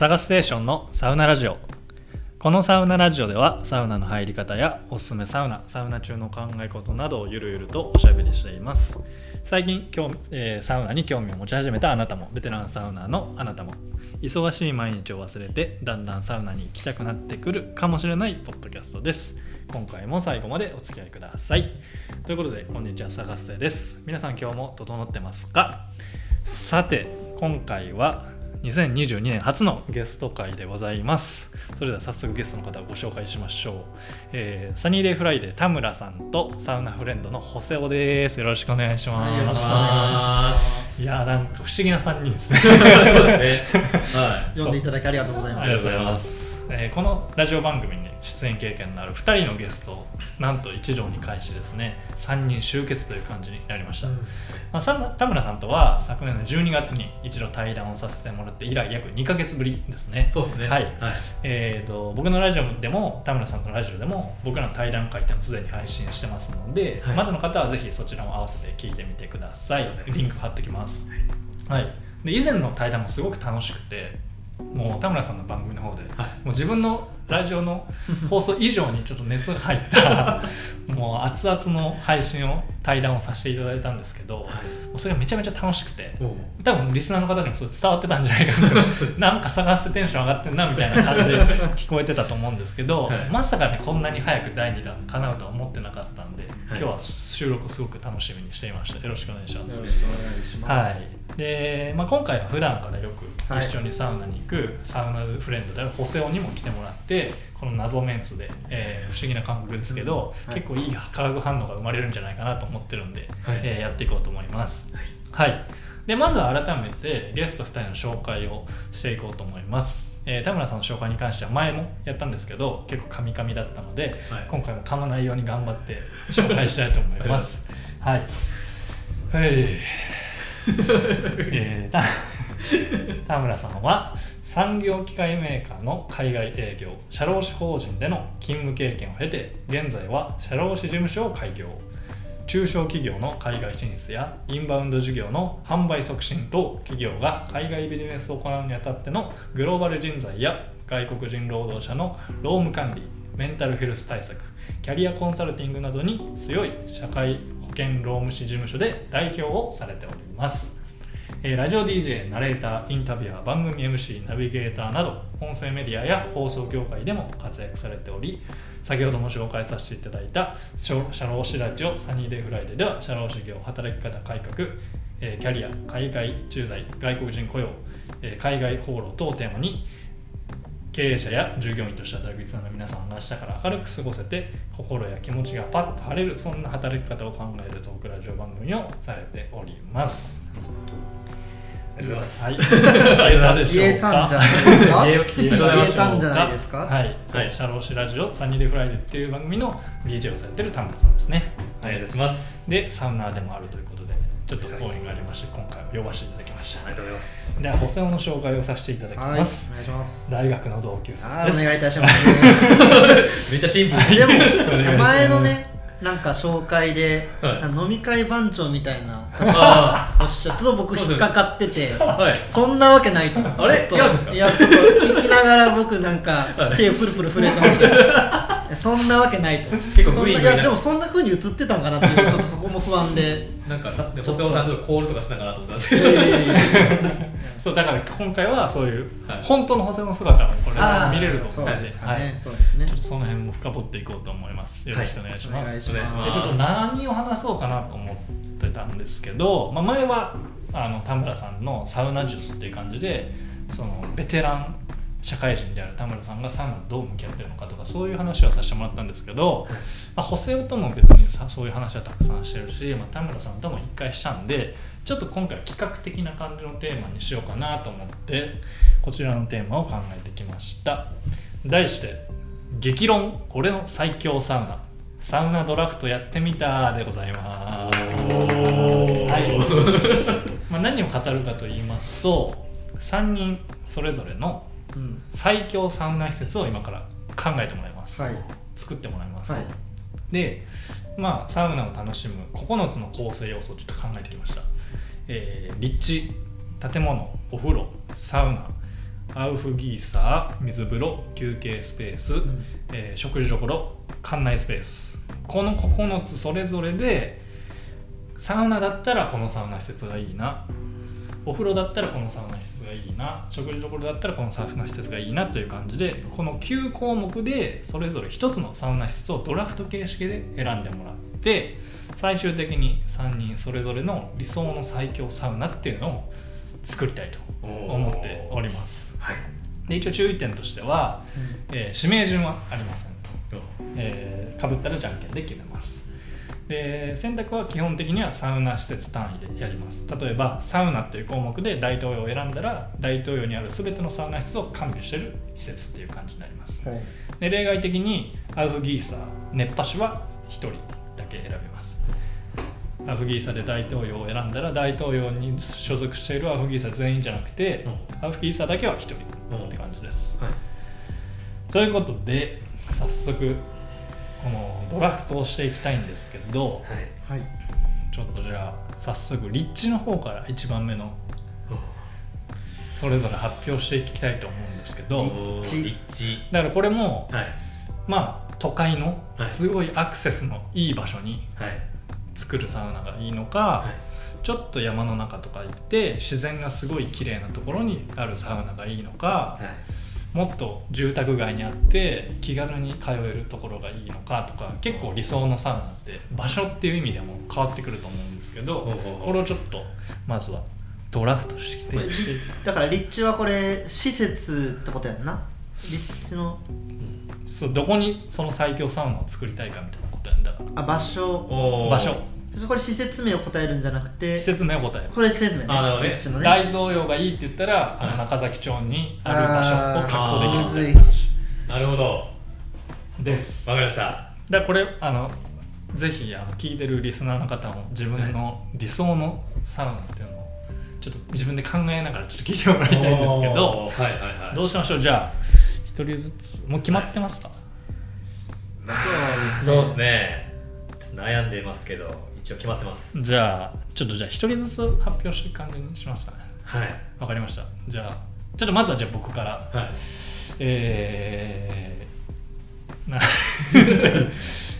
サガステーションのサウナラジオ。このサウナラジオではサウナの入り方やおすすめサウナサウナ中の考え事などをゆるゆるとおしゃべりしています。最近興、えーサウナに興味を持ち始めたあなたもベテランサウナーのあなたも忙しい毎日を忘れてだんだんサウナに行きたくなってくるかもしれないポッドキャストです。今回も最後までお付き合いください。ということでこんにちはサガステです。皆さん今日も整ってますか？さて今回は2022年初のゲスト回でございます。それでは早速ゲストの方をご紹介しましょう、えー Sunny Day Friday 田村さんとサウナフレンドのほせおです。よろしくお願いします、はいよろしくお願いします。いやーなんか不思議な3人ですね。そうですね。は 呼んでいただきありがとうございます。ありがとうございます。えーこのラジオ番組に出演経験のある2人のゲストをなんと一堂に会しですね3人集結という感じになりました、うん。まあ、さ田村さんとは昨年の12月に一度対談をさせてもらって以来約2ヶ月ぶりですね。い。そうですね。はい。はい。えー、と僕のラジオでも田村さんのラジオでも僕らの対談会っていうのをすでに配信してますので、はい。まだの方はぜひそちらも合わせて聞いてみてください。リンク貼っておきます、はい、で以前の対談もすごく楽しくてもう田村さんの番組の方で、はい。もう自分のラジオの放送以上にちょっと熱が入った もう熱々の配信を対談をさせていただいたんですけど、もうそれがめちゃめちゃ楽しくて多分リスナーの方にもそれ伝わってたんじゃないかななんか探してテンション上がってんなみたいな感じで聞こえてたと思うんですけど、はい。まさかねこんなに早く第2弾叶うとは思ってなかったんで、今はい。日は収録をすごく楽しみにしていました。よろしくお願いします。はい。でまあ、今回は普段からよくはい。一緒にサウナに行くサウナフレンドであるホセオにも来てもらってこの謎メンツで、えー不思議な感覚ですけど、うん。はい。結構いい化学反応が生まれるんじゃないかなと思ってるんで、はい。えーやっていこうと思います。はい、でまずは改めてゲスト2人の紹介をしていこうと思います、えー田村さんの紹介に関しては前もやったんですけど結構カミカミだったので、はい。今回も噛まないように頑張って 紹介したいと思います。はい。はい。えーた 田村さんは産業機械メーカーの海外営業社労士法人での勤務経験を経て現在は社労士事務所を開業。中小企業の海外進出やインバウンド事業の販売促進と企業が海外ビジネスを行うにあたってのグローバル人材や外国人労働者の労務管理メンタルヘルス対策キャリアコンサルティングなどに強い社会保険労務士事務所で代表をされております。えラジオ DJ、ナレーター、インタビュアー、番組 MC、ナビゲーターなど、音声メディアや放送業界でも活躍されており、先ほども紹介させていただいた社労士ラジオ Sunny Day Friday では、社労士業働き方改革、えキャリア、海外駐在、外国人雇用、え海外放浪等をテーマに、経営者や従業員として働くリスナーの皆さんが明日から明るく過ごせて心や気持ちがパッと晴れるそんな働き方を考えるトークラジオ番組をされております。ありがとうございます。はい。言えたんじゃないですか？言え言えたんじゃないですか？はい。はい社労士ラジオ Sunny Day Friday っていう番組の DJ をされてる田村さんですね。お願いいたします。で、サウナーでもあるということで、ちょっとご縁がありまして、今回は呼ばせていただきました。ありがとうございます。では、ほせおの紹介をさせていただきはい、お願います。します。大学の同級生です。あーお願いいたします。めっちゃシンプル。でも 前のね、なんか紹介で、はい。飲み会番長みたいなあおっしゃちょっと僕引っかかってて。あ、はい。そんなわけないとあれ？違うんですか？いやちょっと聞きながら僕なんかはい手をプルプル震えてましたそんなわけないと。結構そんグイグイなな。いやでもそんな風に映ってたんかなっていうちょっと そこも不安で。なんかさ、で細尾さんちょっとコールとかしたかなと思ったんですいけど。そうだから今回はそういう、はい。本当の補正の姿をこれ見れるとそうでですかね、はい。そうですね。ちょっとその辺も深掘っていこうと思います。よろしくお願いします。お願いしお願いします。でちょっと何を話そうかなと思ってたんですけど、まあ、前はあの田村さんのサウナ術っていう感じでそのベテラン社会人である田村さんがサウナとどう向き合ってるのかとかそういう話をさせてもらったんですけど、まあ、補正とも別にさそういう話はたくさんしてるし、まあ、田村さんとも一回したんでちょっと今回は企画的な感じのテーマにしようかなと思ってこちらのテーマを考えてきました。題して「激論。俺の最強サウナ。サウナドラフトやってみた」でございます。はい。まあ、何を語るかと言いますと3人それぞれのうん最強サウナ施設を今から考えてもらいます、はい。作ってもらいます、はい。でまあサウナを楽しむ9つの構成要素をちょっと考えてきました、えー立地建物お風呂サウナアウフギーサー水風呂休憩スペース、ん。えー食事どころ館内スペース。この9つそれぞれでサウナだったらこのサウナ施設がいいなお風呂だったらこのサウナ施設がいいな食事どころだったらこのサウナ施設がいいなという感じでこの9項目でそれぞれ1つのサウナ施設をドラフト形式で選んでもらって最終的に3人それぞれの理想の最強サウナっていうのを作りたいと思っております。はい。で一応注意点としては、えー指名順はありませんと。えー、かぶったらじゃんけんで決めますで選択は基本的にはサウナ施設単位でやります。例えばサウナという項目で大東洋を選んだら大東洋にある全てのサウナ室を完備している施設っていう感じになります。はい。で例外的にアウフギーサー熱波師は1人だけ選べます。アウフギーサーで大東洋を選んだら大東洋に所属しているアウフギーサー全員じゃなくてアウフギーサーだけは1人って感じです。はい。ということで早速このドラフトをしていきたいんですけどはい。はい。ちょっとじゃあ早速立地の方から1番目のそれぞれ発表していきたいと思うんですけど立地。だからこれもはい。まあ都会のはい。すごいアクセスのいい場所にはい。作るサウナがいいのか、はい。ちょっと山の中とか行って自然がすごい綺麗なところにあるサウナがいいのか、はいもっと住宅街にあって気軽に通えるところがいいのかとか結構理想のサウナって場所っていう意味でも変わってくると思うんですけどこれをちょっとまずはドラフトして だから立地はこれ施設ってことやんな？立地の？そうどこにその最強サウナを作りたいかみたいなことやんだから。あ場所。場所これ施設名を答えるんじゃなくて施設名を答える。これ施設名ねあなるほどね。大東洋がいいって言ったらあのはい中崎町にある場所を確保できるいな話。なるほど。です。わかりました。だからこれあのぜひあの聞いてるリスナーの方も自分の理想のサウナっていうのをちょっと自分で考えながらちょっと聞いてもらいたいんですけどはいはいはい。どうしましょう？じゃあ一人ずつもう決まってますか、そうですね。そうですね。悩んでますけど一応決まってます。じゃあちょっとじゃあ一人ずつ発表していく感じにしますかね。はい。わかりました。じゃあちょっとまずはじゃあ僕から。はい。えー、な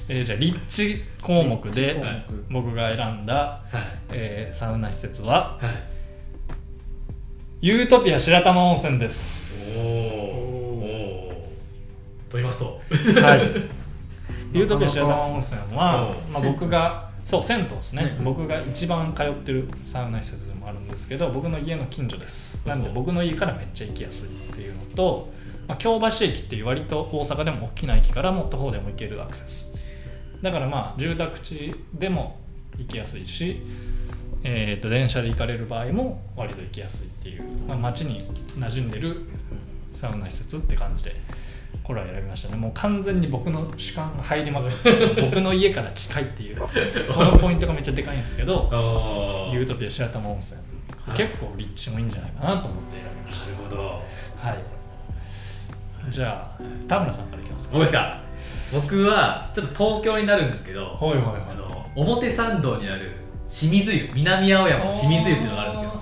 えーじゃあ立地項目で僕が選んだ、はい。えーサウナ施設ははい。ユートピア白玉温泉です。おおおと言いますと。はい。ユートピア白玉温泉は、まあ、僕がそう銭湯ですね。ね。僕が一番通ってるサウナ施設でもあるんですけど僕の家の近所です。なんで僕の家からめっちゃ行きやすいっていうのと、まあ、京橋駅っていう割と大阪でも大きな駅からも徒歩でも行けるアクセス。だからまあ住宅地でも行きやすいし、えー、と電車で行かれる場合も割と行きやすいっていう、まあ、街に馴染んでるサウナ施設って感じでこれは選びましたね。もう完全に僕の主観が入りまくって 僕の家から近いっていうそのポイントがめっちゃでかいんですけど あユートピア白玉温泉、はい。結構立地もいいんじゃないかなと思って選びましなるほど。たはい。じゃあ田村さんからいきますか。僕ですか僕はちょっと東京になるんですけどはいはいはい。あの表参道にある清水湯南青山の清水湯っていうのがあるんですよ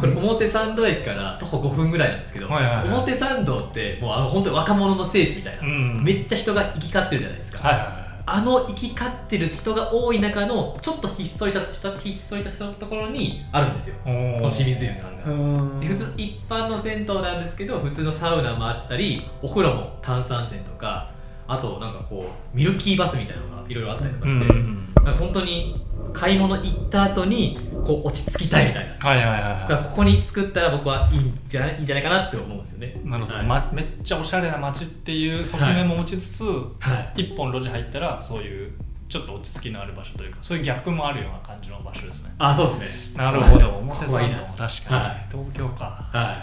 これ表参道駅から徒歩5分ぐらいなんですけど、はいはいはい。表参道ってもうあの本当に若者の聖地みたいな、うん。めっちゃ人が行き交ってるじゃないですか、はいはいはいあの行き交ってる人が多い中のちょっとひっそりしたひっそりとしたところにあるんですよ。この清水湯さんが。普通一般の銭湯なんですけど普通のサウナもあったりお風呂も炭酸泉とかあとなんかこうミルキーバスみたいなのがいろいろあったりとかして、うん。なんか本当に買い物行った後にこう落ち着きたいみたいな。はいはいはいだはからここに作ったら僕はいいんじゃないいいんじゃないかなって思うんですよね。いなるほど、はい。ま、めっちゃおしゃれな街っていう側面も持ちつつ、はい。一本路地入ったらそういうちょっと落ち着きのある場所というかそういうギャップもあるような感じの場所ですね。あそうですね。なるほど。確かに、はい。東京か。はなる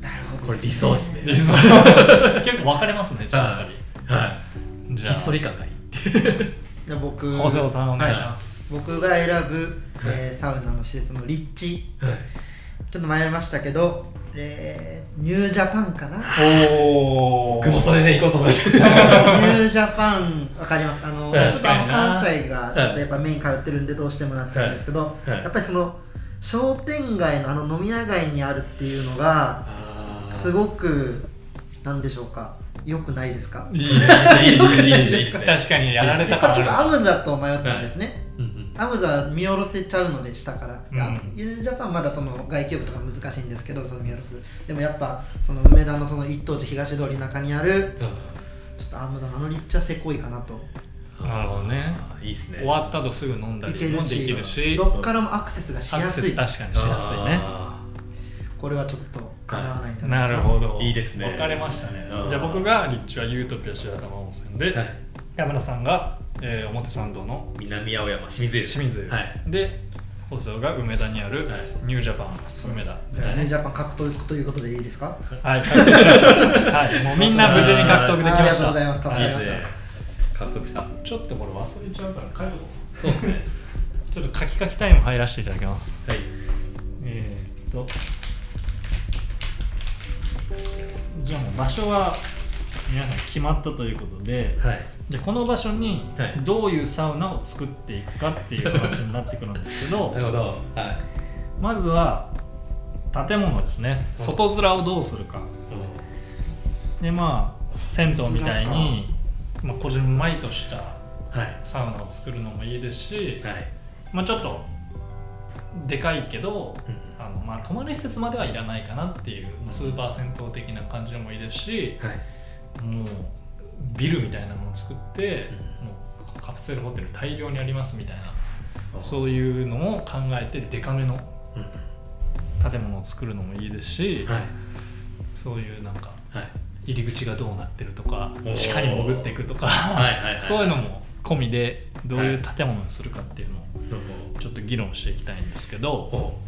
なるほど。これ理想っすね。ほど 結構分かれますねじゃあ。やっぱい。はりじゃいひっそりあ感がいい。じゃあ僕法政さんお願いします、はい。僕が選ぶ、えーサウナの施設の立地。はい。ちょっと迷いましたけど、えーニュージャパンかな？おお僕もそれで行こうと思いましニたュージャパン。わかります。あのちょっとあのな関西がちょっとやっぱメイン通ってるんでどうしてもなっちゃうんですけど、はい。やっぱりその商店街のあの飲み屋街にあるっていうのがすごくなんでしょうか？良くないですか？いいいいですねいいですね。確かにやられでたから。これちょっとアムザと迷ったんですね、アムザは見下ろせちゃうので下から、うん。あユージャパンまだその外気浴とか難しいんですけどその見下ろす。でもやっぱその梅田のその一等地東通りの中にあるちょっとアムザのあの立地はせこいかなと。なるほどねいいですね。終わった後すぐ飲んだいりもでけるしきるし。どっからもアクセスがしやすい確かにしやすいね。あこれはちょっとかなわないんじゃない。なかるほど。いいですね。分かれましたね。うん。じゃあ僕が立地はユートピア白玉温泉で、ーはい。山田さんが、えー表参道の南青山清水湯清水、はい。で細尾が梅田にあるはい。ニュージャパン梅田。じゃあねジャパン獲得ということでいいですか？はいはい。もうみんな 無事に獲得できましあありがとうございたます。助かりました獲得した。ちょっとこれ忘れちゃうから書いとこそうですね。うちょっと書き書きタイム入らせていただきます。はい。えー、っと。じゃあもう場所は皆さん決まったということではい。じゃあこの場所にはい。どういうサウナを作っていくかっていう話になってくるんですけどなるほど。はい。まずは建物ですね。うん。外面をどうするか。でまあ銭湯みたいに、まあ、こじんまりとしたはい。サウナを作るのもいいですし、はい。まあ、ちょっとでかいけどうん。あの、まあ、泊まり施設まではいらないかなっていうまあスーパー銭湯的な感じでもいいですしはいもうビルみたいなものを作って、うん。もうカプセルホテル大量にありますみたいなうそういうのを考えてデカめのうん。建物を作るのもいいですし、はい。そういうなんかはい。入り口がどうなってるとか地下に潜っていくとか、そういうのも込みでどういう建物にするかっていうのをおちょっと議論していきたいんですけどお。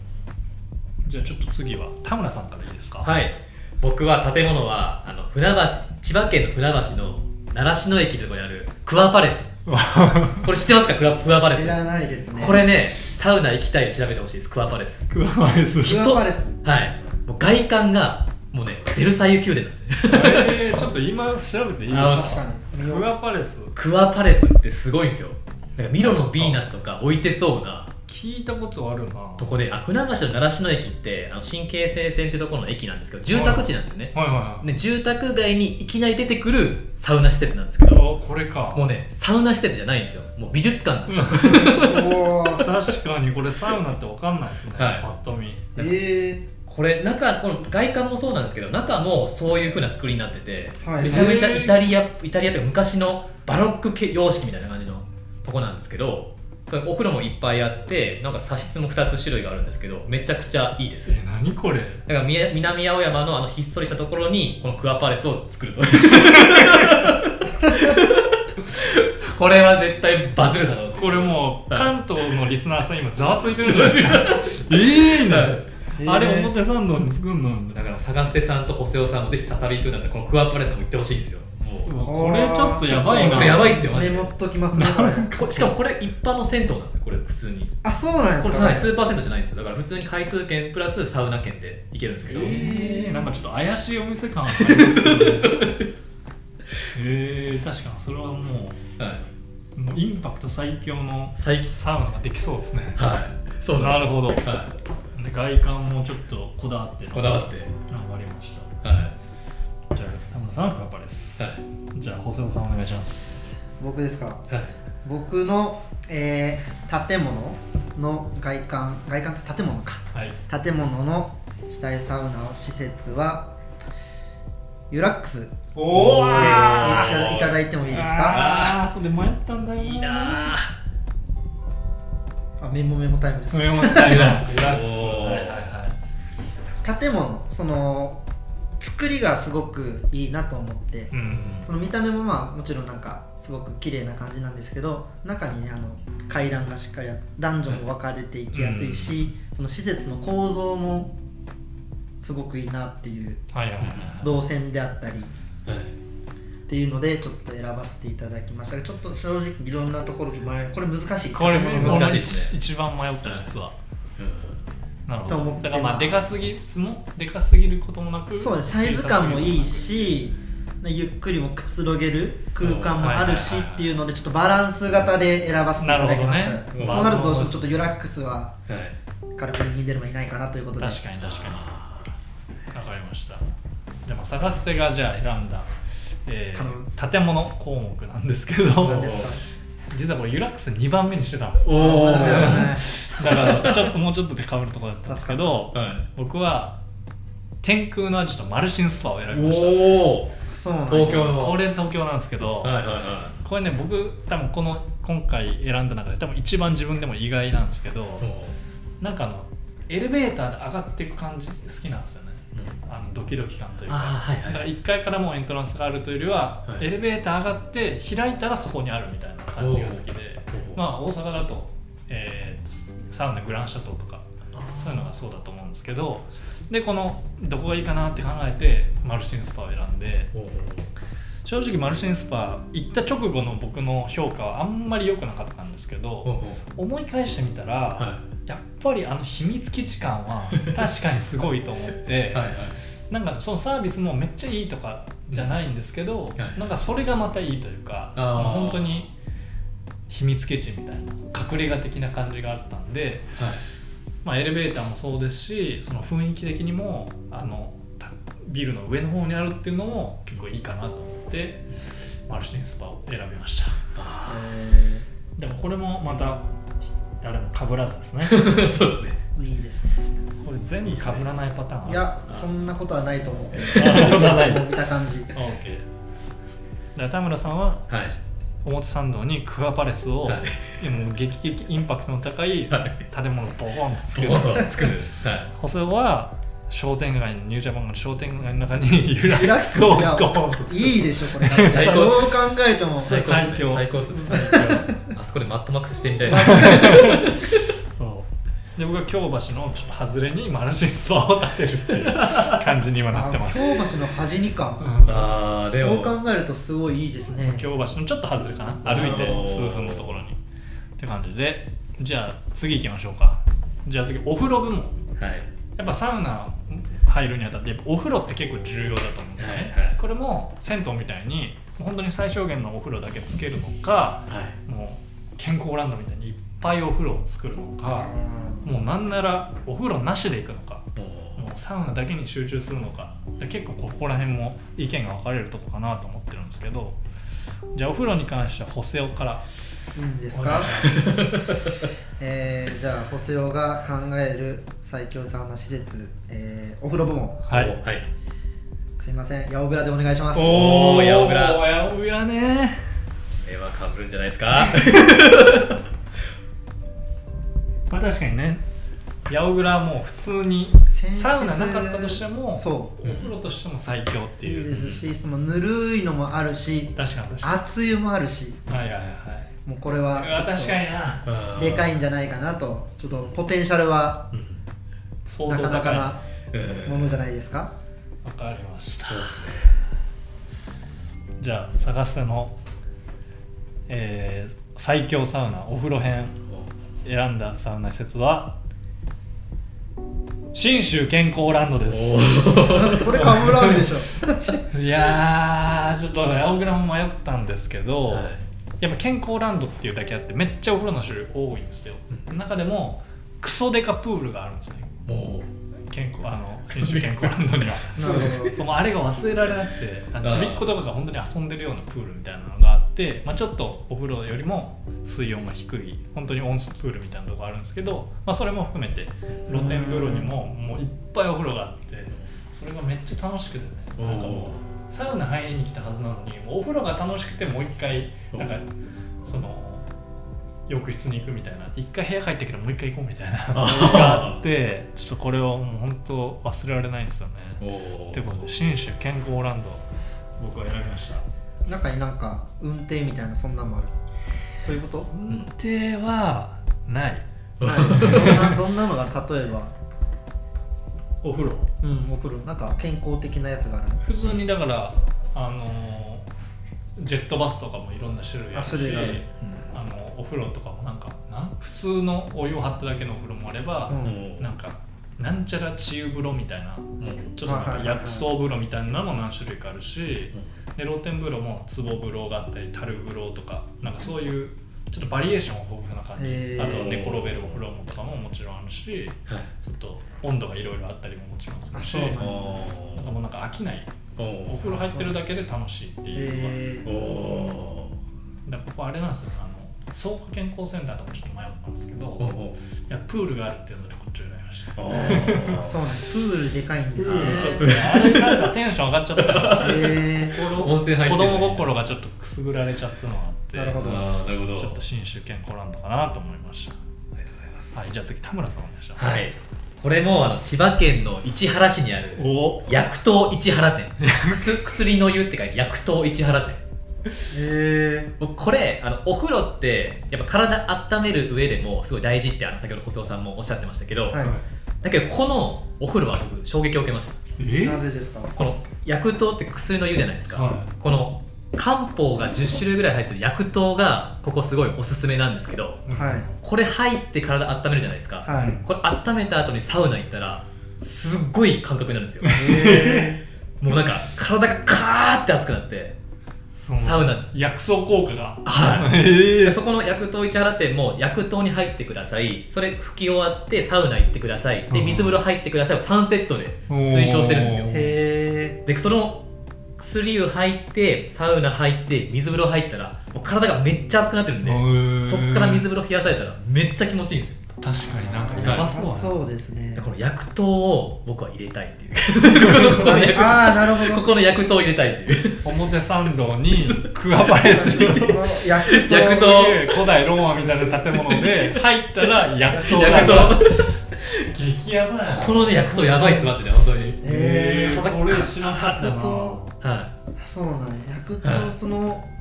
じゃあちょっと次は田村さんからいいですか？はい僕は建物はあの船橋千葉県の船橋の習志野駅ってところにあるクワパレス。これ知ってますか？クワクワパレス。知らないですね。これねサウナ行きたいで調べてほしいですクワパレス。クワパレス。クワパレス。はい。もう外観がもうねベルサイユ宮殿なんですねえー、ちょっと今調べていいであすかクワパレス。クワパレスってすごいんですよ。なんかミロのヴィーナスとか置いてそうな聞いたことあるな。とこであ船橋の習志野駅ってあの新京成線ってところの駅なんですけど住宅地なんですよね、はい。はいはいね住宅街にいきなり出てくるサウナ施設なんですけどあこれか。もうねサウナ施設じゃないんですよ。もう美術館なんですよ、おー。確かに。これサウナって分かんないですね、はい。パッと見。えこれ中この外観もそうなんですけど中もそういう風な作りになってて、はい。めちゃめちゃイタリアイタリアというか昔のバロック系様式みたいな感じのとこなんですけどそれお風呂もいっぱいあってなんか茶室も2つ種類があるんですけどめちゃくちゃいいです。え何これ？だからみ南青山のあのひっそりしたところにこのクワパレスを作ると。これは絶対バズるだろう。これもうはい関東のリスナーさん今ざわついてるんですよええはいー、あれえー表参道に作るの？だから探してさんと細尾さんもぜひ再び行くんだったらこのクワパレスも行ってほしいんですよこれちょっとやばいな。これやばいっすよ。マジでメモっときますねこれ。こしかもこれ一般の銭湯なんですよこれ。普通にあそうなんですか？これはいスーパー銭湯じゃないんですよ。だから普通に回数券プラスサウナ券で行けるんですけど、えー、なんかちょっと怪しいお店感ありますけど。えー、確かにそれはもはい、うもうインパクト最強の最サウナができそうですね。はい、そうなるほど、はで外観もちょっとこだわってい、こだわって。わかりました。はいじゃあ田村さんはクワパレス、はい。じゃあ細尾さんお願いします。僕ですか？はい。僕の、えー建物の外観外観って建物か。はい。建物の主体サウナ施設はユラックス。でおいー。たいただいてもいいですか？ああそれ迷ったんだよいいなあメモメモタイムです。それもったいないリラックス。リラックスおー。はいはいはい建物その作りがすごくいいなと思ってうんうんその見た目もまあもちろんなんかすごく綺麗な感じなんですけど中にねあの階段がしっかりあって男女も分かれていきやすいし、その施設の構造もすごくいいなっていうはいはいはい動線であったりはい。っていうのでちょっと選ばせていただきました。がちょっと正直いろんなところに迷う。これ難しい。これ難しいですね。一番迷った実はなるほと思ってどだからままああでかすぎもでかすぎることもなくそうですサイズ感もいいしゆっくりもくつろげる空間もあるしっていうのでちょっとバランス型で選ばせていただきました、なるほどね。そうなるとどうしてもちょっとユラックスははい軽く右に出ればいないかなということで。確かに確かに。わかりました。じゃあまあ探す手がじゃあ選んだ、えー建物項目なんですけど。何ですか？実はこれユラックス2番目にしてたんですよ。おー。危ない危ないだからちょっともうちょっとで被るところだったんですけどはい僕は天空のアジとマルシンスパを選びました。おおそうなんだ東京の。これ東京なんですけど、はいはいはこれね僕多分この今回選んだ中で多分一番自分でも意外なんですけど、いなんかあのエレベーターで上がっていく感じ好きなんですよねあのドキドキ感というか。はいはい。だから1階からもうエントランスがあるというよりは、はい。エレベーター上がって開いたらそこにあるみたいな感じが好きで。まあ大阪だと,、えーとサウナグランシャトーとかそういうのがそうだと思うんですけどでこのどこがいいかなって考えてマルシンスパを選んで正直マルシンスパ行った直後の僕の評価はあんまり良くなかったんですけおどー。思い返してみたら、はやっぱりあの秘密基地感は 確かにすごいと思って、いはいはい。なんかそのサービスもめっちゃいいとかじゃないんですけど、はいなんかそれがまたいいというか、あー。もう本当に秘密基地みたいな隠れ家的な感じがあったんで、まあ、エレベーターもそうですしその雰囲気的にもあのたビルの上の方にあるっていうのも結構いいかなと思ってマルシンスパを選びました。でもこれもまた誰も被らずですね。ー そうですね。ーいいですね。これ全部被らないパターンいやそんなことはないと思って。あそんなない。もう見た感じ。OK 田村さんははい。表参道にクアパレスを、はい。もう劇的インパクトの高いはい。建物をボコンとつける、ボートを作るはい。細尾は商店街のニュージャパンの商店街の中にユラックスをゴーンといいでしょこれ。最高どう考えても。最最高っすね。最強最高っすね。最強あそこでマットマックスしてみたいですそう。で僕は京橋のちょっと外れにマルチスパを建てるっていう感じに今なってます、あ京橋の端にか、うんそうああでもそう考えるとすごいいいですね。京橋のちょっと外れかな。歩いて数分のところに。って感じで。じゃあ次行きましょうか。じゃあ次お風呂部門。はい。やっぱサウナ入るにあたってお風呂って結構重要だと思うんですよね、はいはい。これも銭湯みたいに本当に最小限のお風呂だけつけるのかはい。もう健康ランドみたいにいっぱいお風呂を作るのかもうなんならお風呂なしで行くのかももうサウナだけに集中するのかで結構ここら辺も意見が分かれるとこかなと思ってるんですけどじゃあお風呂に関してはホセオからいいんですか？えー、じゃあホセオが考える最強サウナ施設、えー、お風呂部門。うはい。はい。すいません。八百倉でお願いします。おー八百倉。八百倉ね。これはかぶるんじゃないですか？まあ確かにね。八百倉はもう普通にサウナなかったとしてもそお風呂としても最強ってう。いいいうですしそのぬるいのもあるし確かに確か熱湯もあるし。にはいはいはい。もうこれは確かにな。でかいいんじゃないかなとちょっとポテンシャルは相当なかなかなものじゃないですか？わかりました。そうですねじゃあ探せの、えー最強サウナお風呂編選んだサウナ施設は信州健康ランドです。これかぶらんでしょ。いやーちょっと八百倉も迷ったんですけど、はい。やっぱ健康ランドっていうだけあってめっちゃお風呂の種類多いんですよ、中でもクソデカプールがあるんですね。も健康あの信州健康ランドには。なるほど。そのあれが忘れられなくてちびっ子とかが本当に遊んでるようなプールみたいなのがあって、まあ、ちょっとお風呂よりも水温が低い本当に温水プールみたいなとこあるんですけど、まあ、それも含めて露天風呂にももういっぱいお風呂があってそれがめっちゃ楽しくてね。なんかもうサウナ入りに来たはずなのにもうお風呂が楽しくてもう一回なんかその浴室に行くみたいな。一回部屋帰ってきたらもう一回行こうみたいなのがあってちょっとこれをもう本当忘れられないんですよね。ということで信州健康ランド僕は選びました中になんか運転みたいなそんなんもある？そういうこと？運転はない。ない。どんな どんなのがある？例えば。お風呂？うんお風呂。なんか健康的なやつがあるの？普通にだからあのージェットバスとかもいろんな種類あるしあ種類がある。あのお風呂とかもなんかなん？普通のお湯を張っただけのお風呂もあれば、うん。なんかなんちゃら治癒風呂みたいなもうちょっとなんか薬草風呂みたいなのも何種類かあるし、で露天風呂も壺風呂があったり樽風呂とかなんかそういうちょっとバリエーション豊富な感じ、へー。あと寝転べるお風呂もとかももちろんあるしはい。ちょっと温度がいろいろあったりももちろんするし。あそうなんだ。なんかもうなんか飽きない。おお風呂入ってるだけで楽しいっていうのがえおー、だからここあれなんですよね。あの草加健康センターとかちょっと迷ったんですけど、いおおやプールがあるっていうのであそうなんです。プールでかいんですね。ちょっとね。あれなんかテンション上がっちゃったからえ温泉入ってる子供心がちょっとくすぐられちゃったのがあって。なるほど。なるほど。ちょっと新種健康ランドかなと思いました。ありがとうございます。はいじゃあ次田村さんお願いします。はい。これもあの千葉県の市原市にあるお。薬湯市原店。薬薬の湯って書いて薬湯市原店。ー、え僕これあのお風呂ってやっぱ体温める上でもすごい大事ってあの先ほど細尾さんもおっしゃってましたけど、ー、はい。だけどこのお風呂は僕衝撃を受けました。え？なぜですか？この薬湯って薬の湯じゃないですか、はい。この漢方が10種類ぐらい入ってる薬湯がここすごいおすすめなんですけどはい。これ入って体温めるじゃないですか、はい。これ温めた後にサウナ行ったらすっごい感覚になるんですよ。えもうなんか体がカーって熱くなってサウナ。薬草効果が。はい。そこの薬湯市原店も薬湯に入ってください。それ拭き終わってサウナ行ってください。でうん。水風呂入ってください。を3セットで推奨してるんですよ。へでその薬湯入ってサウナ入って水風呂入ったらもう体がめっちゃ熱くなってるんでそっから水風呂冷やされたらめっちゃ気持ちいいんですよ確かになんかーやばそうそうですね。でこの薬湯を僕は入れたいっていう。ここの薬湯。ああなるほど。ここの薬湯を入れたいっていう。表参道にクワバレスに薬湯。薬湯で古代ローマみたいな建物で入ったら薬草だ。薬湯。激ヤバやなこのね薬湯やばいっすマジで本当に。えー、俺知らなかったな。薬湯はそうなんや。薬はい湯その、はい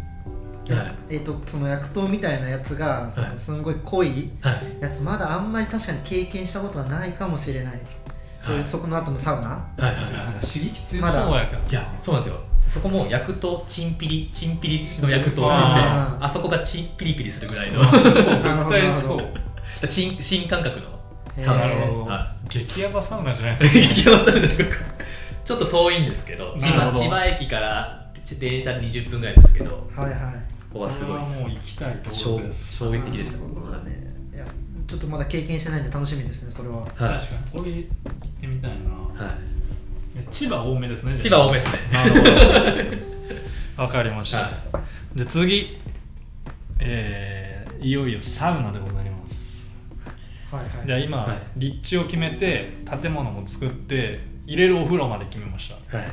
えっ、とその薬湯みたいなやつがそのはい。すんごい濃いいはい。やつまだあんまり確かに経験したことがないかもしれない。そういう、はい。そこの後のサウナ。はいはいはい。刺激強そうやけど。いやそうなんですよ。そこも薬湯チンピリチンピリの薬湯って言ってあそこがチンピリピリするぐらいの。そう 絶対そう。新新感覚のサウナですね。激ヤバサウナじゃないいですか。激ヤバサウナですか。ちょっと遠いんですけど千葉千葉駅から電車で20分ぐらいなんですけど。こはいはいこはすごいです。これはもう行きたいところ衝です。衝撃的でしたなるほどねいやちょっとまだ経験してないんで楽しみですねそれは。はい。確かに。これ行ってみたいな。はい。千葉多めですね千葉多めですねわかりました、はい。じゃあ次。えーいよいよサウナでございます。はいはい。じゃあ今、はい。立地を決めて建物も作って入れるお風呂まで決めました。はい。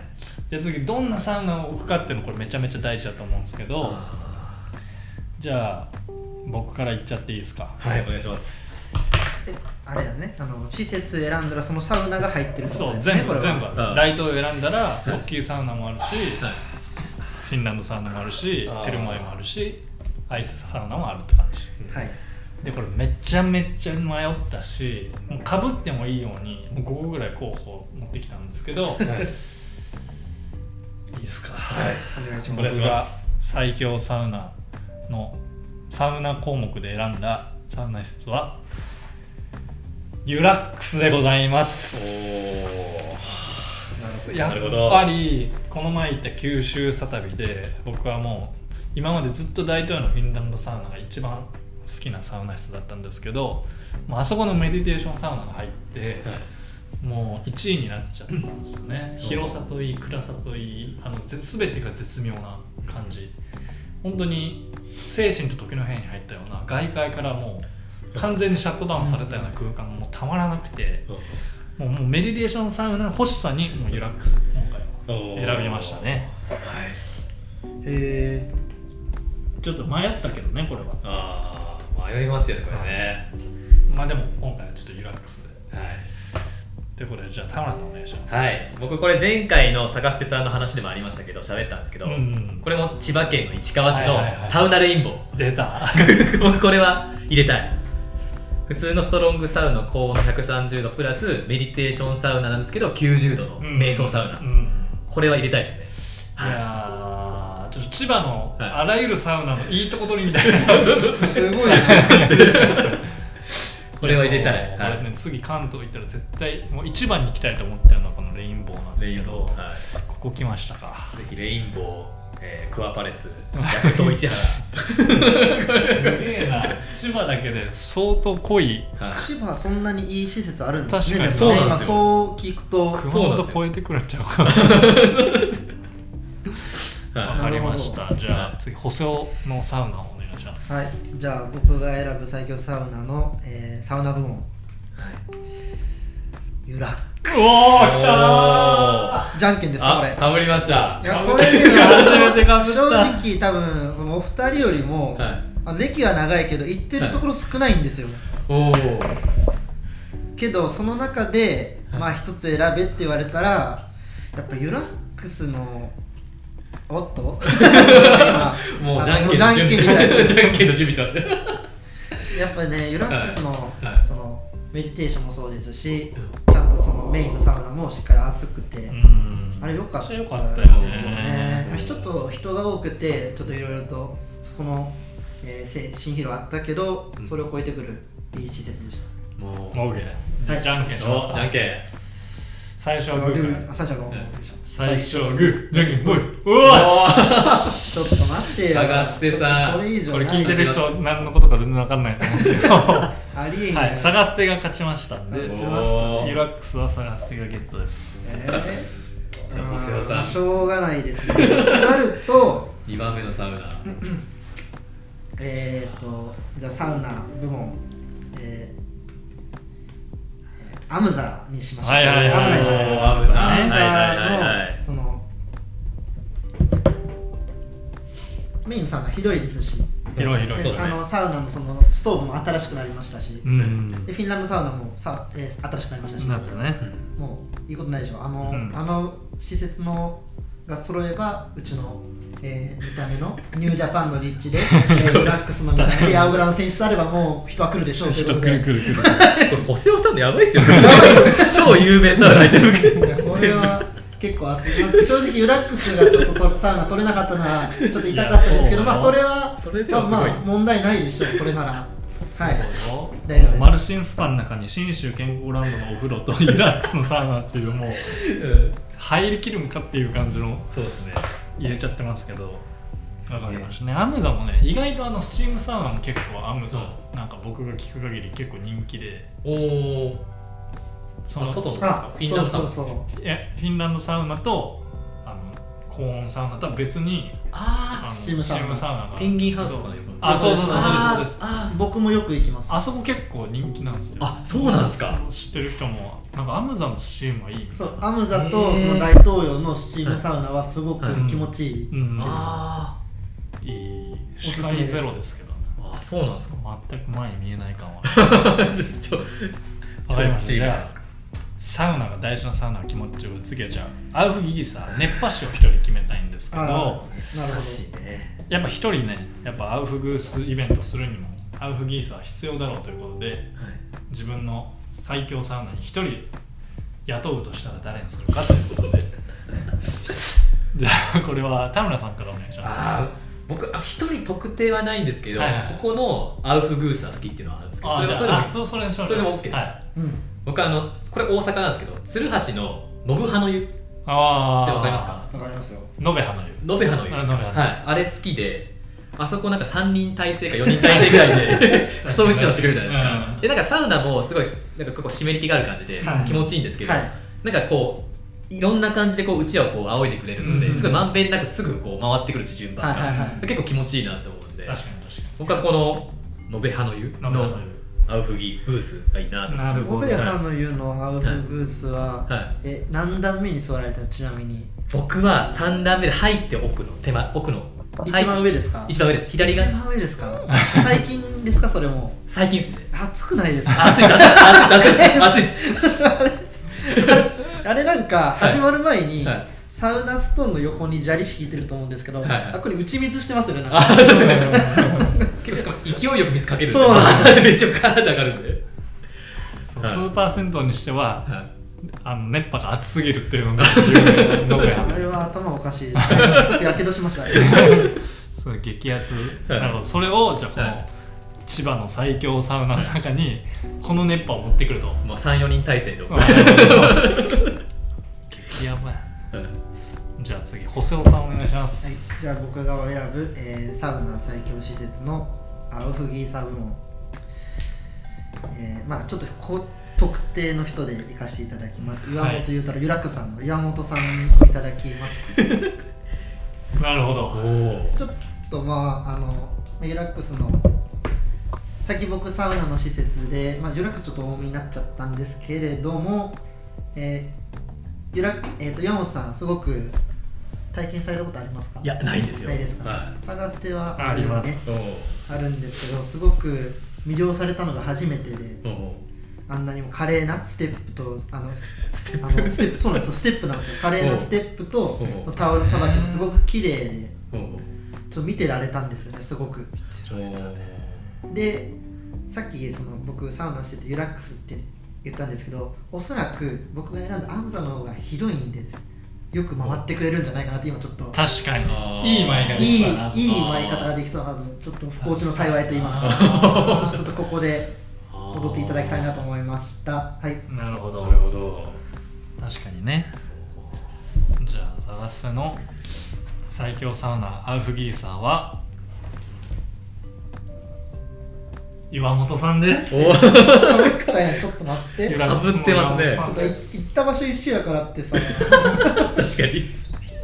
じゃあ次どんなサウナを置くかっていうのこれめちゃめちゃ大事だと思うんですけどあじゃあ僕から言っちゃっていいですか？ーはいお願いします。えあれだね。あの施設選んだらそのサウナが入ってるってこそうとですねこれは。全部。全部うん大東を選んだら大きいサウナもあるしはい。フィンランドサウナもあるしテルマエもあるしアイスサウナもあるって感じ。はい。でこれめちゃめちゃ迷ったしかぶってもいいようにもう5個ぐらい候補持ってきたんですけどい。いですか？はい。お願いします。最強サウナのサウナ項目で選んだサウナ施設はユラックスでございます。やっぱりこの前行った九州サ旅で僕はもう今までずっと大東洋のフィンランドサウナが一番好きなサウナ室だったんですけどもうあそこのメディテーションサウナが入って、はい。もう1位になっちゃったんですよね。広さといい暗さといいあのぜ全てが絶妙な感じ。本当に精神と時の部屋に入ったような外界からもう完全にシャットダウンされたような空間がもうたまらなくてもうもうメディテーションサウナの欲しさにもうユラックス今回は選びましたね。へちょっと迷ったけどねこれは。ああ迷いますよねこれね。まあでも今回はちょっとユラックスで。はいということでじゃあ田村さんお願いします。はい、僕これ前回の坂捨さんの話でもありましたけど喋ったんですけど、うんうん。これも千葉県の市川市のはいはいはいサウナレインボー、出た。僕 これは入れたい。普通のストロングサウナ高温130度プラスメディテーションサウナなんですけど90度の瞑想サウナ、うん。これは入れたいですね。い。やーちょっと千葉のはい。あらゆるサウナのいいとこ取りみたいな、そうそうそうえすごい これは入れたい。はい。ね次関東行ったら絶対もう一番に行きたいと思ってるのはこのレインボーなんですけど、はい、ここ来ましたか？ぜひレインボー、えークワパレスヤクト市原。すげえな。千葉だけで相当濃い。はい。千葉そんなにいい施設あるんですね。確かにそうなんですよ。そう聞くと。熊本超えてくるんちゃうかな。わはかりました。じゃあ次細尾のサウナを。お願いします。はい。じゃあ僕が選ぶ最強サウナの、えーサウナ部門。ユラうおーきたー。じゃんけんですかこれ。あかぶりました。いやこれね正直多分そのお二人よりも、はい。あの歴は長いけど行ってるところ少ないんですよ、おおけどその中で、はいまあ一つ選べって言われたらやっぱユラックスのおっと？今もうあじゃんけんのもうじゃんけしてますね。やっぱねユラックスの,、はい。そのメディテーションもそうですし、ちゃんとそのメインのサウナもしっかり熱くて、うん。あれ良かったですよね。ね。まあ人と人が多くてちょっといろいろとそこの、えー、せ新ヒロあったけど、うん。それを超えてくるいい施設でした。もうオーケー。はい。じゃんけんしますか。おじゃんけん最初はグーあ最初が、うん最初はグーじゃんけんぽい。うわしちょっと待ってよ。探してさこれ以上これ聞いてる人何のことか全然わかんないと思うんですけど。はありえんよ。い探す手が勝ちましたんで。勝ちました。おーユラックスは探す手がゲットです。えー。じゃあ細尾さん。まあしょうがないですね。なると。2番目のサウナ。えっ、ー、とじゃあサウナ部門。えーアムザにしましょう。はいはいはい。アムザにします。アムザ。のそのメインのサウナ広いですし、広い広い。あのサウナのそのストーブも新しくなりましたし、うんでフィンランドサウナもさ、えー新しくなりましたし、なったね。もういいことないでしょ。あの、うん。あの施設のが揃えばうちの、えー見た目のニュージャパンの立地で、えーリラックスの見た目で青グラの選出あればもう人は来るでしょうという人ことで。これ細尾さんのやばいっすよ 超有名サウナ入ってるけど。いやこれは結構熱い、まあ正直ユラックスがちょっととサウナ取れなかったのはちょっと痛かったですけどまあそれはまあ、まあ問題ないでしょうこれなら。はい。大丈夫マルシンスパの中に信州健康ランドのお風呂とリラックスのサウナっていうもう入りきるんかっていう感じの。そうですね入れちゃってますけど。わかりましたね。アムザもね意外とあのスチームサウナも結構アムザ、なんか僕が聞く限り結構人気で。おおそのあ外のですか？あフィンランドサウナ。いやフィンランドサウナとあの高温サウナとは別にああのスチームサウナペンギンハウスとかであそうそうそうそう。あです僕もよく行きます。あそこ結構人気なんですよ。あそうなんですか？知ってる人もなんかアムザのスチームはいいそうアムザとその大東洋のスチームサウナはすごく気持ちいい、うん。あいいお視すすめです界ゼロですけどねーあそうなんですか？全く前に見えない感は。ちょわかりましたサウナが大事なサウナの気持ちを次はじゃあアウフギーサー熱波師を一人決めたいんですけどなるほど。やっぱ一人ねやっぱアウフグースイベントするにもアウフギーサー必要だろうということで自分の最強サウナに一人雇うとしたら誰にするかということで。じゃあこれは田村さんからお願いしまああ僕あ一人特定はないんですけど、はいはいここのアウフグースは好きっていうのはある。んですけどそれそれそれそれそれでも OK です。はい、うん。僕あのこれ大阪なんですけど鶴橋の信葉の湯。ああってわかりますか？わかりますよ。延べ葉の湯。延べ葉の湯ですか？あ延べ葉の湯。はい、あれ好きであそこなんか3人体制か4人体制ぐらいで クソ打ちをしてくれるじゃないですか、うん。でなんかサウナもすごいなんか結構湿り気がある感じではい。気持ちいいんですけど、はい。なんかこういろんな感じでこううちわをこう仰いでくれるので、うん。すごいまんべんなくすぐこう回ってくるし順番が、はいはいはい。結構気持ちいいなと思うんで確かに確か僕はこの延べ葉の湯に延べ葉ののアウフギブースがいいなと思って。なるほど。オベハの湯のアウフグースは、はい。え何段目に座られた？ちなみに。僕は3段目で入って奥の手前奥の。一番上ですか？一番上です。左が。一番上ですか？最近ですか？それも。最近ですね。暑くないですあか？暑いです暑いです。暑いです。暑いです。あれなんか始まる前に、はい。サウナストーンの横に砂利敷いてると思うんですけど、はいはい。あこれ打ち水してますよね結構しかも勢いよく水かける。んでそうなんめっちゃ体上がるんで、はい。そうスーパー銭湯にしてははい。あの熱波が暑すぎるっていうのが 有名な延べあ葉れは頭おかしい やけどしましたね。そう激アツ、はい。なるほど。それをじゃあこの、はい。千葉の最強サウナの中にこの熱波を持ってくると。もう34人体制で、激ヤバや。はいじゃあ次ホセオさんお願いしまはいす、、じゃあ僕が選ぶ、えーサウナ最強施設のアウフギーサ部門、えーまあちょっとこ特定の人で行かせていただきます。岩はい。本裕太郎、ユラクさんの岩本さんにいただきます。なるほど。おちょっとまああのまあユラックスのさっき僕サウナの施設で、まあ、ユラックスちょっと多めになっちゃったんですけれども、えーユラえー、と山本さんすごく体験されたことありますか？いやないんですよ。ないですか、は探してはありまあるよね。すあるんですけどすごく魅了されたのが初めてであんなにも華麗なステップとあのステップ。あのステップそうなんですよ。ステップなんですよ。華麗なステップとタオルさばきもすごく綺麗でちょっと見てられたんですよねすごく。でさっきその僕サウナしててユラックスって言ったんですけどおそらく僕が選んだアムザの方が広いんでよく回ってくれるんじゃないかなって今ちょっと。確かに。いい前がでいいいい舞い方ができそうなのでちょっと不幸中の幸いと言いますか。あちょっとここで踊っていただきたいなと思いました。はい。なるほど。なるほど。確かにね。じゃあ探せの最強サウナアウフギーサーは岩本さんです。お。かぶったやんちょっと待って。かぶってますね。っとい行った場所一緒やからってさ。確か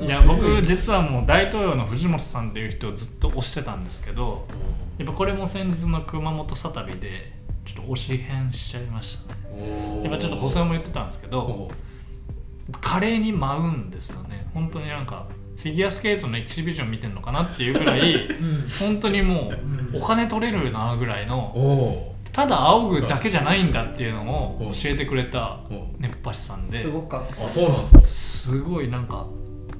に。いや僕実はもう大統領の藤本さんっていう人をずっと推してたんですけどやっぱこれも先日の熊本サタビでちょっと推し変しちゃいましたね。今ちょっと細尾も言ってたんですけどお華麗に舞うんですよね。本当になんかフィギュアスケートのエキシビジョン見てるのかなっていうぐらいうん。本当にもうお金取れるなぐらいおのおただ仰ぐだけじゃないんだっていうのを教えてくれたお熱波師さんで。すごかった。あそうなんですか。すごいなんか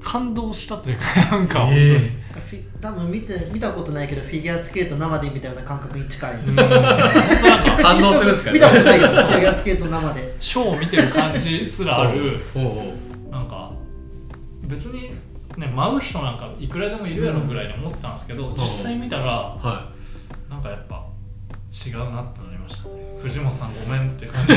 感動したというか なんか本当に、えフィ多分見て見たことないけどフィギュアスケート生で見たような感覚に近い。うん。本当なんか感動するんですかね。見たことないけどフィギュアスケート生で。ショーを見てる感じすらある。なんか別にね舞う人なんかいくらでもいるやろぐらいに思ってたんですけど、実際見たらはなんかやっぱ違うなってなりましたね。藤本さんごめんって感じ。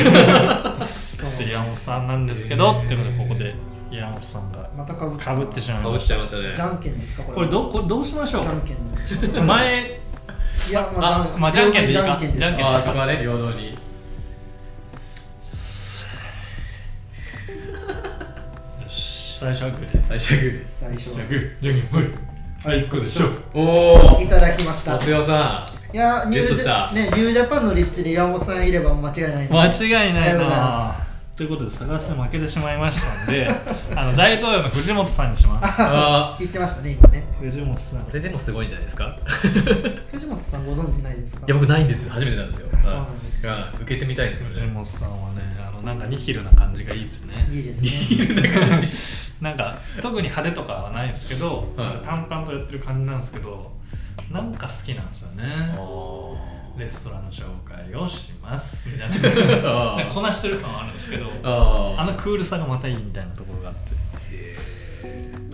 そして山本さんなんですけど、へーっていうのでここで山本さんがまたかぶった。かぶってしまいましちゃいましたね。じゃんけんですかこれ。たこれどこれどうしましょじゃんうけん。の前いやまああまあじゃんけんでいいか。じゃんけんですじゃんけんああそこはね平等に最初はグーで最初はグー。です最初じゃあグーじゃんけんほい。はいグーでしょおおいただきました。おすよさいやニュゲットージした。ャねニュージャパンのリッチで岩本さんいれば間違いない。んで間違いないありがとうございなまということで探して負けてしまいましたんであの大統領の藤本さんにします。あ言ってましたね今ね。藤本さん。それでもすごいんじゃないですか？藤本さんご存知ないですか？いや僕ないんですよ。初めてなんですよ。そうなんですねはい受けてみたいですけどね。藤本さんはねあのなんかニヒルな感じがいいですね。いいですね。なんか特に派手とかはないんですけど、はい。淡々とやってる感じなんですけどなんか好きなんですよね。あレストランの紹介をしますみたい ー。なこなしてる感はあるんですけどああのクールさがまたいいみたいなところがあって。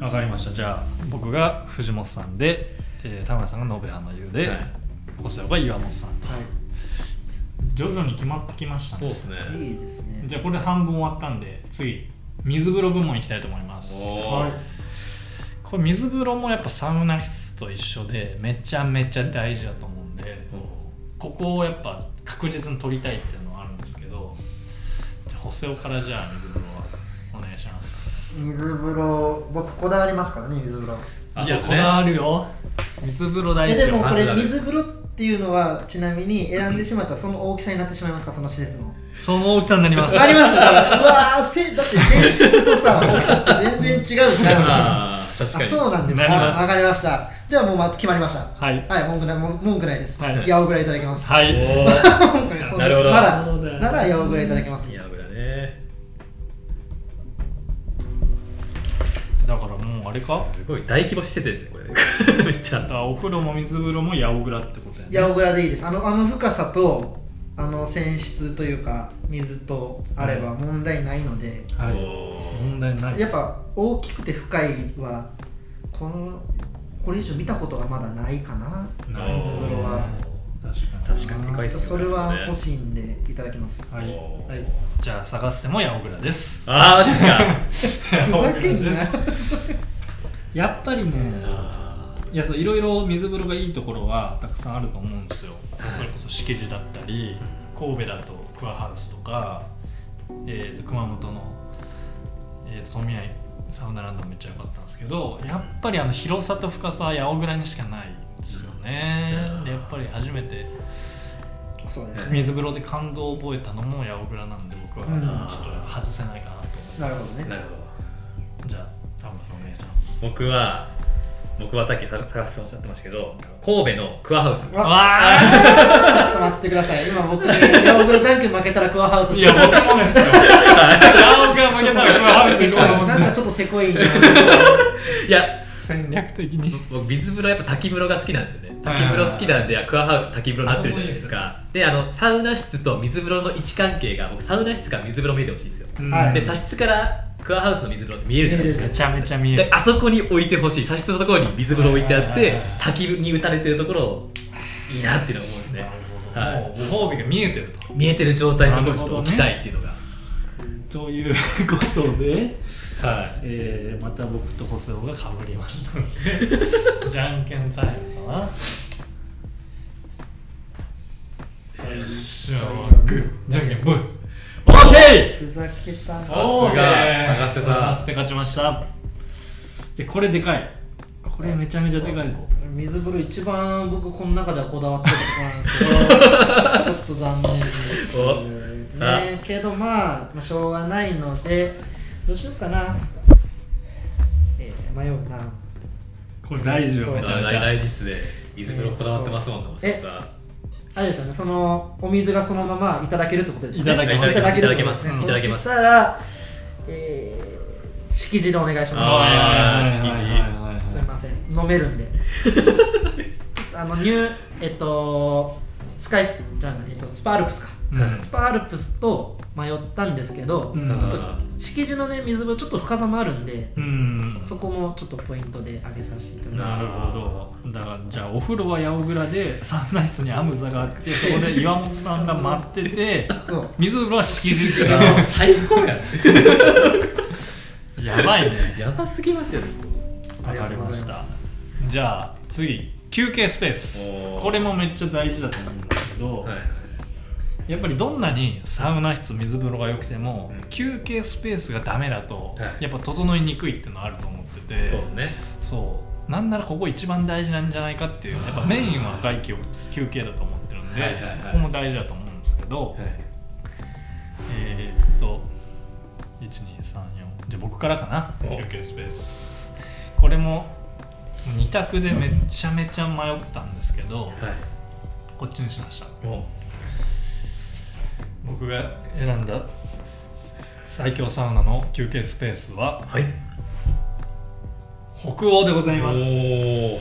わかりました。じゃあ僕が藤本さんで、えー田村さんが延花優で、はい。こちらが岩本さんと。は徐々に決まってきましたね。そうですね。いいいですね。じゃあこれ半分終わったんで次水風呂部門いきたいと思います。はい。これ水風呂もやっぱサウナ室と一緒でめちゃめちゃ大事だと思うんでここをやっぱ確実に取りたいっていうのはあるんですけどじゃあ細尾からじゃあ水風呂はお願いします。水風呂僕こだわりますからね水風呂。あいいですね。こだわるよ。水風呂大事よえでもこれ水風呂っていうのはちなみに選んでしまったらその大きさになってしまいますかその施設の。その大きさになります。ありますよこれうわーせだって前室とさ大きさって全然違うじゃん。ああー確かに。そうなんですか。わかりました。じゃあもうま決まりました。はい。はい文句ない文文句ないです。はい。八尾ぐらいいただきます。はい。ないそうなるほど。ならなら八尾ぐらいいただきます。いやもうあれか？すごい大規模施設ですねこれ。めっちゃ。だからお風呂も水風呂も八尾倉ってことやね。八尾ぐらいでいいです。あのあの深さとあの泉質というか水とあれば問題ないので、はい。問題ない。やっぱ大きくて深いはこのこれ以上見たことがまだないかな。水風呂は。確かに。確かに。それは欲しいんでいただきます、はい。はいじゃあ探しても八尾倉です。ああですか。ふざけんな。や っぱりねあいやそういろいろ水風呂がいいところはたくさんあると思うんですよ、はい。それこそ敷地だったり神戸だとクアハウスとか、えー、と熊本の、えー、と富谷サウナランドもめっちゃ良かったんですけどやっぱりあの広さと深さは八百倉にしかないんですよね。うん。でやっぱり初めて水風呂で感動を覚えたのも八百倉なんで僕はうん。ちょっと外せないかなと思いなるほどね。なるほどますじゃあ田村さんお願いします。僕は僕はさっき探探しておっしゃってましたけど神戸のクアハウス。わわちょっと待ってください。今僕にヤオグラじゃんけん負けたらクワハウス。ーいや僕もですよ。八百倉負けたらクアハウス行こうと思って。なんかちょっとせこいな。いや戦略的に。僕水風呂やっぱ滝風呂が好きなんですよね。滝風呂好きなんでクアハウス滝風呂になってるじゃないですか。であのサウナ室と水風呂の位置関係が僕サウナ室から水風呂見えてほしいんですよ。はい。で茶室からクアハウスの水風呂って見えるじゃないですか。めちゃめちゃ見える。であそこに置いてほしい。茶室のところに水風呂置いてあってはいはいはいはい。滝に打たれてるところをいいなっていうのを思うんですね。なるほどもうご褒美が見えてると。見えてる状態のところにちょっと置きたいっていうのが、ということで、はい。えーまた僕と細尾がかぶりました。の でじゃんけんタイムかな。最初はグーじゃんけんブーオッケー！ふざけたな。さすが。探してさ探して勝ちました。でこれでかい。これめちゃめちゃでかいぞ。水風呂一番僕この中ではこだわってるところなんですけど ちょっと残念ですねけどまあ、まあ、しょうがないのでどうしようかな。えー、迷うな。これ大事よめちゃめちゃ大大事っすね。水風呂こだわってますもんねえさあれですよねそのお水がそのままいただけるってことですよね。いただけます。いただけるってことですね。いただけます。そしたらえー、敷地でお願いします。あー敷地すみません飲めるんであのニューえっとスカイスじゃないえっとスパールプスか、うん。スパールプスと迷ったんですけど、うん。ちょっと敷地のね水風呂ちょっと深さもあるんでうん。そこもちょっとポイントで上げさせていただきましなるほど。だからじゃあお風呂は八百倉でサウナ室にアムザがあってそこで岩本さんが待っててたそう。水風呂は敷地が。最高やん。やばいね。やばすぎますよね。わかりました。じゃあ次。休憩スペース。これもめっちゃ大事だと思うんだけど、はいやっぱりどんなにサウナ室水風呂が良くても、うん。休憩スペースがダメだと、はい。やっぱ整いにくいっていうのはあると思ってて。そうですね。そう。なんならここ一番大事なんじゃないかっていうやっぱメインは外気を休憩だと思ってるんで、はいはいはい。ここも大事だと思うんですけど、はい。えーっと1234じゃあ僕からかな？お。休憩スペース。これも2択でめちゃめちゃ迷ったんですけどはい。こっちにしました。も僕が選んだ最強サウナの休憩スペースはうはい。北欧でございます。い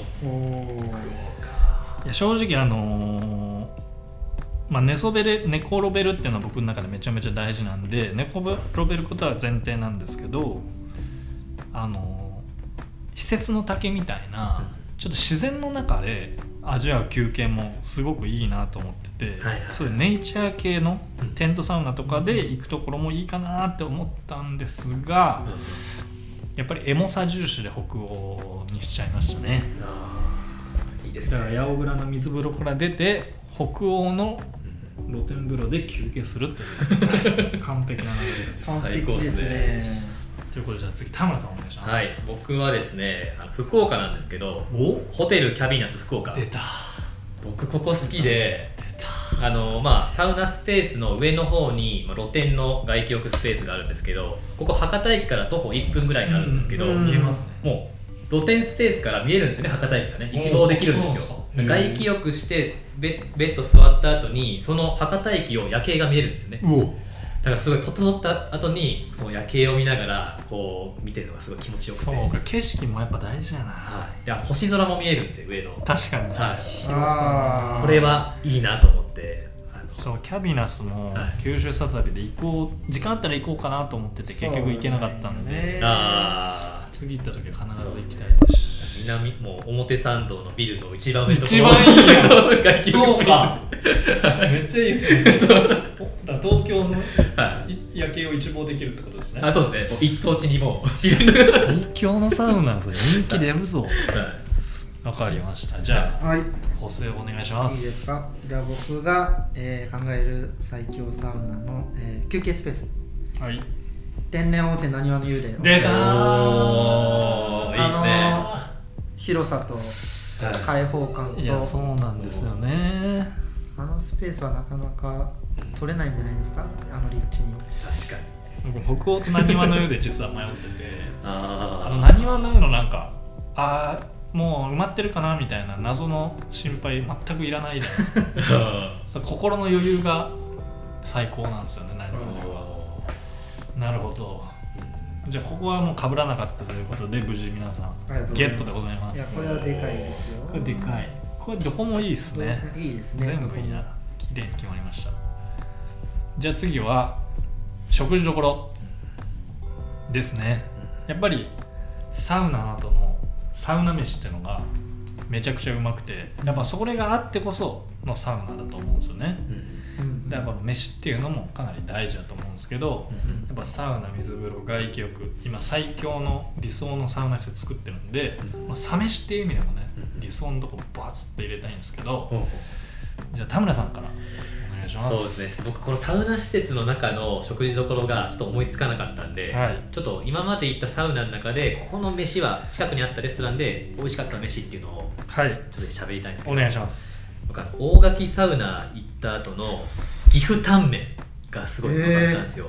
や正直あのーまあ、寝そべれ寝転べるっていうのは僕の中でめちゃめちゃ大事なんで寝転べることは前提なんですけどあのー施設の竹みたいなちょっと自然の中で味わう休憩もすごくいいなと思ってて、はいはいそういうネイチャー系のうん。テントサウナとかで行くところもいいかなって思ったんですがやっぱりエモさ重視で北欧にしちゃいましたね。いいですね。だから八百倉の水風呂から出て北欧の露天風呂で休憩するという 完璧な流れです。完最高ですすね。ねということでじゃあ次田村さんお願いします。はい。僕はですねあの福岡なんですけどお？ホテルキャビナス福岡。出た。僕ここ好きであのまあサウナスペースの上の方に、まあ、露天の外気浴スペースがあるんですけどここ博多駅から徒歩1分ぐらいになるんですけど、うん見えますね。もう露天スペースから見えるんですよね博多駅がね。一望できるんですよ。外気浴してベベッド座った後にその博多駅を夜景が見えるんですよねだからすごい整った後にその夜景を見ながらこう見てるのがすごい気持ちよくて。そうか景色もやっぱ大事やな。はい、星空も見えるんで上の。確かに、はい。これはいいなと思ってあの。そうキャビナスもはい。九州サタビで行こう時間あったら行こうかなと思ってて結局行けなかったんで、ねあー。次行った時は必ず行きたいです。し南もう表参道のビルの一番上のとこ一番いいやん。外気浴スペースめっちゃいいっすねだ東京のはい。夜景を一望できるってことですね。あそうですね。一等地にも。う最強のサウナそれ人気出るぞ。はい。わかりました。じゃあはい。いい補正お願いしまですすか？じゃあ僕が、えー考える最強サウナの、えー休憩スペース。はい。天然温泉なにわの湯で。出たー。いいっすね。あ広さとはい。開放感と、いやそうなんですよね。あのスペースはなかなか取れないんじゃないですか？あの立地に。確かに。僕北欧となにわの湯で実は迷ってて。ああのなにわの湯のなんかあーもう埋まってるかなみたいな謎の心配全くいらないじゃないですか。心の余裕が最高なんですよねなにわの湯はなるほど。じゃあここはもう被らなかったということで無事皆さんゲットでございます。いやこれはでかいですよ。これでかい。これどこもいいですね。いいですね全部いい綺麗に決まりましたじゃあ次は食事どころですね。やっぱりサウナの後のサウナ飯っていうのがめちゃくちゃうまくてやっぱそれがあってこそのサウナだと思うんですよね。だから飯っていうのもかなり大事だと思うんですけどうんやっぱサウナ水風呂外気浴今最強の理想のサウナ施設作ってるんで、まあ、サ飯っていう意味でもねうん。理想のとこバツって入れたいんですけどうんじゃあ田村さんからいします。そうですね。僕このサウナ施設の中の食事どころがちょっと思いつかなかったんで、はい。ちょっと今まで行ったサウナの中でここの飯は近くにあったレストランで美味しかった飯っていうのをはい。ちょっと喋りたいんですけど。お願いします。僕大垣サウナ行った後の岐阜タンメンがすごい良かったんですよ、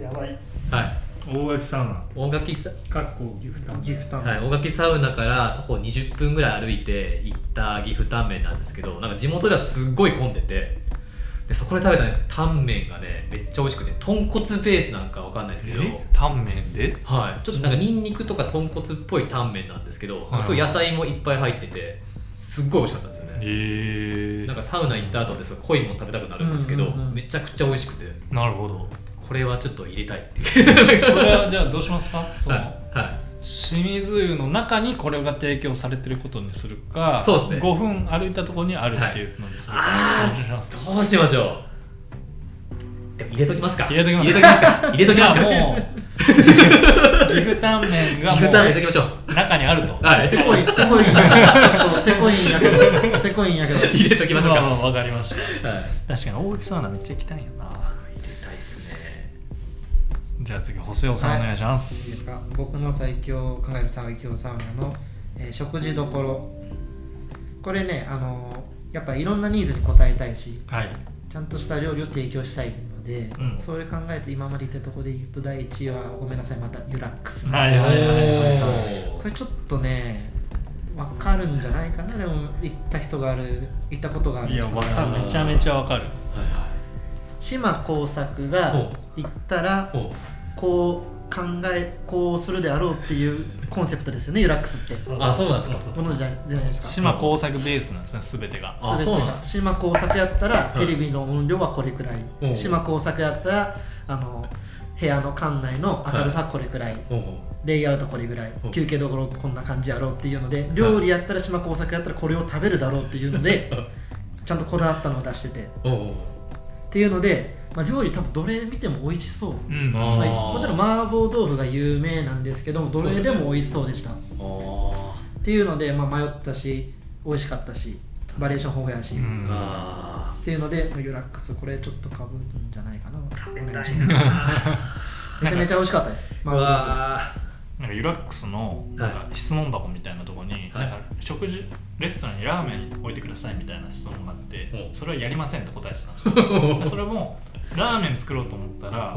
やばい。はい。大垣サウナ。大垣サかっこ岐阜タウン。岐阜タウン、はい、大垣サウナから徒歩20分ぐらい歩いて行った岐阜タンメンなんですけどなんか地元ではすっごい混んでてでそこで食べた、ね、タンメンがねめっちゃ美味しくて豚骨ベースなんかわかんないですけど。タンメンで？はい、ちょっとなんかニンニクとか豚骨っぽいタンメンなんですけど、はいそう野菜もいっぱい入っててすっごい美味しかったんですよね、えなんかサウナ行った後ってすごい濃いもの食べたくなるんですけど、うんうんうん。めちゃくちゃ美味しくて。なるほど。これはちょっと入れたいっていう。それはじゃあどうしますか？その、はい、はい清水湯の中にこれが提供されてることにするかそうですね。5分歩いたところにあるっていうのにするか、あどうしますーどうしましょう。でも入れときますか。入れときます入れときますか？入れときますか？もう 岐阜タンメンが岐阜タンメン入れともきましょう。う中にあると、はい。せこいせこいせこいんやけどせこいんやけど。入れときましょうか、わかりました。はい、確かに大垣サウナめっちゃ行きたいんやなじゃあ次補正をさんお願いしまい。いす、ですか？僕の最強考える最強サウナの、えー食事どころこれねあのーやっぱいろんなニーズに応えたいしはい。ちゃんとした料理を提供したいので、うん。それ考えると今まで言ったところで言うと第1位はごめんなさいまたユラックス、はいはいはいはい。これちょっとね分かるんじゃないかな？でも行った人がある行ったことがあるいやわかる。めちゃめちゃわかる。はいはい。島耕作がほ行ったらおこう考えこうするであろうっていうコンセプトですよねユラックスって。あそうなんですかものじゃじゃないですか。島工作ベースなんですね全てが。あ全てが。そうなんです島工作やったらい。テレビの音量はこれくらい、う。ん島工作やったらあの部屋の館内の明るさこれくらい、おう。レイアウトこれぐらい、う。ん休憩どころこんな感じやろうっていうので料理やったら島工作やったらこれを食べるだろうっていうので ちゃんとこだわったのを出してて。っおうおうていうので、まあ、料理多分どれ見ても美味しそう、うん。はい、もちろん麻婆豆腐が有名なんですけどどれでも美味しそうでした。っあていうので、まあ、迷ったし美味しかったしバリエーション豊富やし、うん。っていうのでユラックス。これちょっとかぶるんじゃないかな。お願いします。めちゃめちゃ美味しかったです。麻婆豆腐。わなんかユラックスのなんか質問箱みたいなところに、はい。なんか食事レストランにラーメン置いてくださいみたいな質問があって、う。んそれはやりませんって答えてたんですよ。で それもラーメン作ろうと思ったら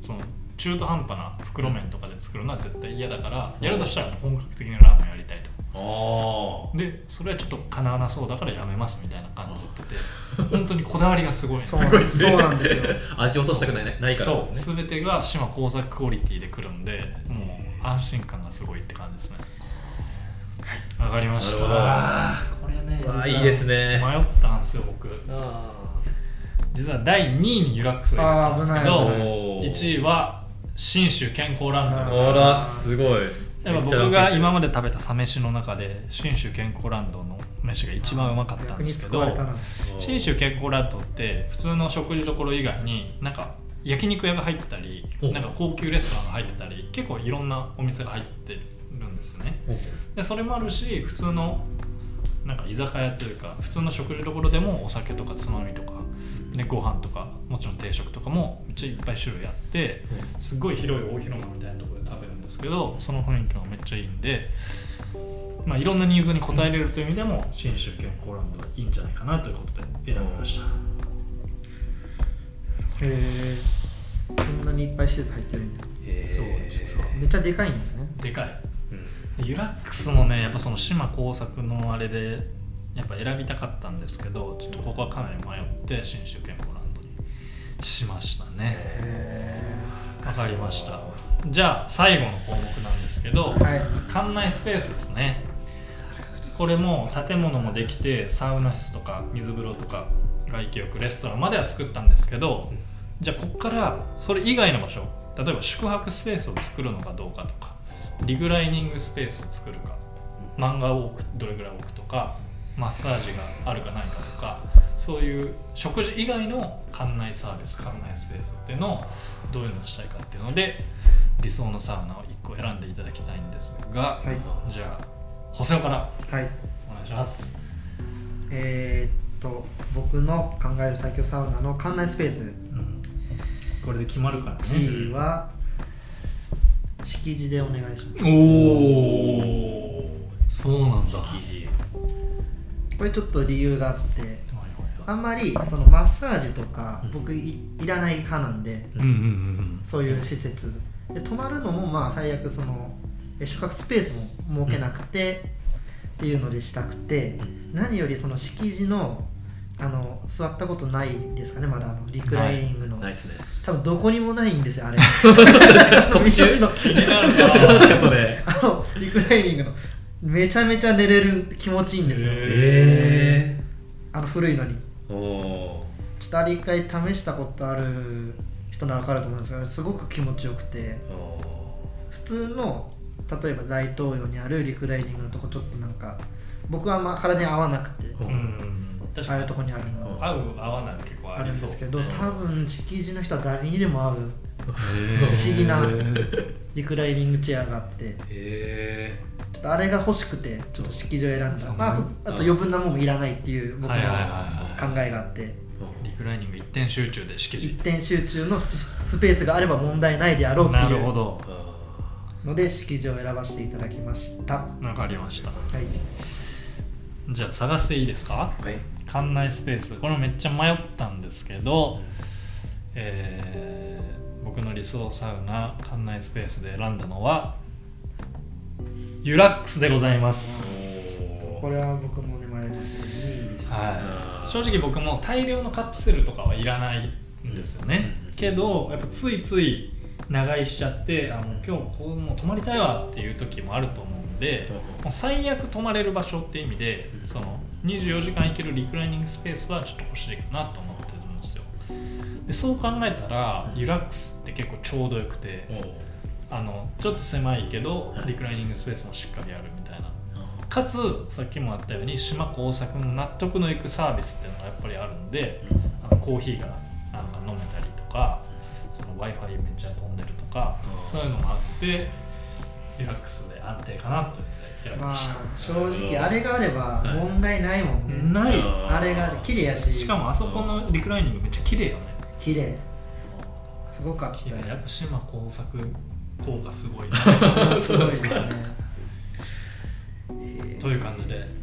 その中途半端な袋麺とかで作るのは絶対嫌だからやるとしたら本格的なラーメンやりたいと。あでそれはちょっとかなわなそうだからやめますみたいな感じで言ってて 本当にこだわりがすごいそうよなんですよ。あ 味落としたくないないからそうですね。全てが島工作クオリティでくるんでもう安心感がすごいって感じですねはいわかりました。なこれねうわいいですね。迷ったんですよ僕。あ実は第2位にユラックスを入れたんですけどあー危ない1位は信州健康ランドあらます。すごい。やっぱ僕が今まで食べたサ飯の中で信州健康ランドの飯が一番うまかったんですけど信州健康ランドって普通の食事どころ以外になんか焼肉屋が入ってたりおなんか高級レストランが入ってたり結構いろんなお店が入ってるんですよね。でそれもあるし普通のなんか居酒屋というか普通の食事どころでもお酒とかつまみとかでご飯とかもちろん定食とかもめっちゃいっぱい種類あってすごい広い大広間みたいなところで食べるんですけどその雰囲気もめっちゃいいんで、まあ、いろんなニーズに応えれるという意味でも信州健康ランドはいいんじゃないかなということで選びました。へえそんなにいっぱい施設入ってるんだ。へーそう実は。めっちゃでかいんだね。でかいうん。でユラックスもねやっぱその島工作のあれでやっぱ選びたかったんですけどちょっとここはかなり迷って信州健康ランドにしましたね。へわかりました。じゃあ最後の項目なんですけど、えはい。館内スペースですね。これも建物もできてサウナ室とか水風呂とか外気浴レストランまでは作ったんですけどじゃあここからそれ以外の場所例えば宿泊スペースを作るのかどうかとかリクライニングスペースを作るか。漫画を置くどれぐらい置くとかマッサージがあるかないかとかそういう食事以外の館内サービス館内スペースっていうのをどういうのをしたいかっていうので理想のサウナを1個選んでいただきたいんですが、はい。じゃあ細尾からはい。お願いします。えーっと僕の考える最強サウナの館内スペース。うん。これで決まるからね。1位は敷地でお願いします。おおそうなんだ。生地これちょっと理由があってあんまりそのマッサージとかうん。僕いいらない派なんでうんうんうんそういう施設。で泊まるのもまあ最悪そのえ宿泊スペースも設けなくて、っていうのでしたくて何よりその敷地のあの座ったことないですかねまだあのリクライニングの、ないっすね。多分どこにもないんですよあ れ。あのリクライニングの。めちゃめちゃ寝れる気持ちいいんですよ、へえあの古いのに。ー、おちょっとあれ一回試したことある人なら分かると思うんですがすごく気持ちよくて。普通の例えば大東洋にあるリクライニングのとこちょっとなんか僕はあんま体に合わなくて。ーうんああいうとこにあるの合う合わないの結構あるんですけどね多分敷地の人は誰にでも合う。不思議なリクライニングチェアがあって。へちょっとあれが欲しくてちょっと敷地を選んだ。まあそあと余分なもんもいらないっていう僕の考はいえがあって。リクライニング一点集中で敷一地点集中のススペースがあれば問題ないであろうってなるいうほど。ので敷地を選ばせていただきました。はわかりました。い。じゃあ探していいですか？ーはい館内スペース。これめっちゃ迷ったんですけど、えー僕の理想サウナ館内スペースで選んだのはユラックスでございます、これは僕もね迷いました2位でした、はい、正直僕も大量のカプセルとかはいらないんですよね、うん。けどやっぱついつい長居しちゃってあもう今日ここもう泊まりたいわっていう時もあると思うんで、もう最悪泊まれる場所っていう意味でその24時間行けるリクライニングスペースはちょっと欲しいかなと思ってるんですよ。でそう考えたらユラックスって結構ちょうどよくてあのちょっと狭いけどリクライニングスペースもしっかりあるみたいな。かつさっきもあったように島工作の納得のいくサービスっていうのがやっぱりあるんであのコーヒーがなんか飲めたりとかその w i f i めっちゃ飛んでるとかうん。そういうのもあってリラックスで安定かなとまあ正直あれがあれば問題ないもんね、ない。あれがあれ綺麗やし。しかもあそこのリクライニングめっちゃ綺麗よね。綺麗。すごかった。よ綺麗。やっぱ島工作効果すごいな。すごいですね。という感じで。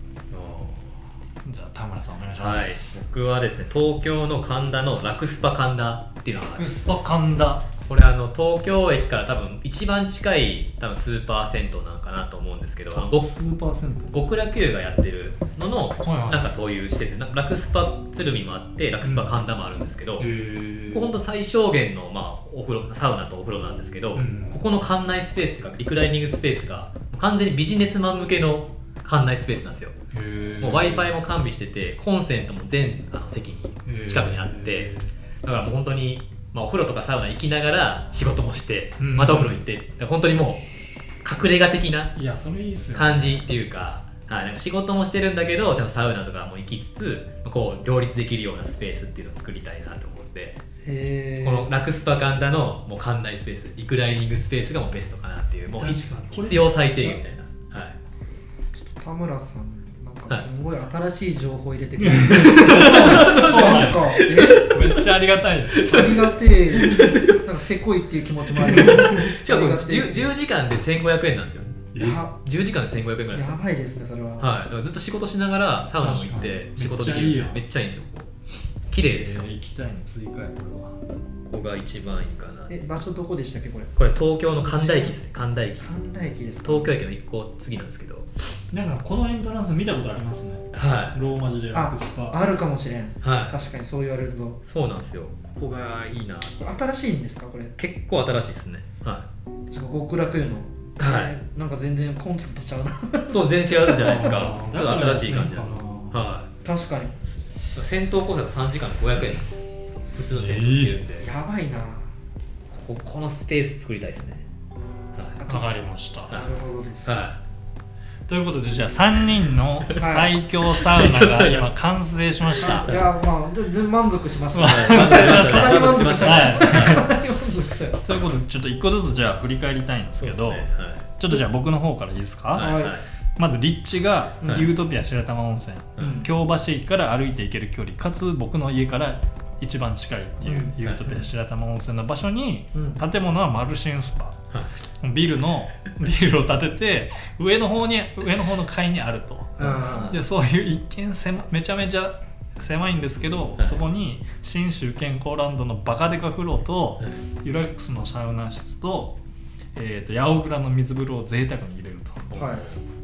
じゃあ田村さんお願いしまはい。す、僕はですね東京の神田のラクスパ神田っていうのがあるクスパ神田これあの東京駅から多分一番近い多分スーパー銭湯なんかなと思うんですけど極楽湯がやってるののはなんかそういう施設なラクスパ鶴見もあってラクスパ神田もあるんですけど、ここ本当最小限の、まあ、お風呂サウナとお風呂なんですけど、うん。ここの館内スペースっていうかリクライニングスペースが完全にビジネスマン向けの館内スペースなんですよ。もう w i f i も完備しててコンセントも全あの席に近くにあって。だからもう本当に、まあ、お風呂とかサウナ行きながら仕事もして、うん。またお風呂行って。本当にもう隠れ家的ないやそれいいっすよ感じっていうか,、はい、なんか仕事もしてるんだけどちゃんとサウナとかも行きつつこう両立できるようなスペースっていうのを作りたいなと思って、へこのラクスパカンダのもう館内スペースリクライニングスペースがもうベストかなっていうもう必要最低限みたいな、はい、田村さんかすごい新しい情報入れてくれる。そうななんんかめっちゃありがたいです。えありがてえなんかせこいっていう気持ちもありますしかもありがて。え 10, 10時間で1500円なんですよ。や10時間で1500円ぐらいやばいですねそれは、はい、だからずっと仕事しながらサウナも行って仕事できるめっちゃいいよ。めっちゃいいんですよ。綺麗ですよ、えー行きたいの追加やこれは。ここが一番いいかなえ場所どこでしたっけこれ？これ東京の神田駅ですね。神田駅。神田駅ですか？東京駅の一個次なんですけど。なんかこのエントランス見たことありますね。はい。ローマ字でラクスパあるかもしれん。はい。確かにそう言われると。そうなんですよ。ここがいいな。新しいんですかこれ？結構新しいですね。はちょっと極楽湯の。はい。えーなんか全然コンセプトちゃうな。いそう全然違うじゃないですか。あー。ちょっと新しい感じなんですだは確かに。い戦闘コースだと3時間で500円なんですよ。普通の戦闘ってるんで、やばいなこここのスペース作りたいですね。はわかりました、はいなるほどです、い、はということでじゃあ3人の最強サウナが今完成しました。いやまあ全然満足しました、はい。ね、満足しましたかなり満足した。はい。かなり満足した。よということでちょっと1個ずつじゃあ振り返りたいんですけどそうですね。ちょっとじゃあ僕の方からいいですか、はい。はい。はいまず立地がはい。ユートピア白玉温泉、うん。京橋駅から歩いて行ける距離かつ僕の家から一番近いっていううん。ユートピア白玉温泉の場所にうん。建物はマルシンスパ。はい。ビルのビルを建てて上の方に上の方の階にあると。うんでそういう一見狭めちゃめちゃ狭いんですけど、はい。そこに信州健康ランドのバカデカ風呂と、ユラックスのサウナ室と,、えー、と八百倉の水風呂を贅沢に入れると。はい。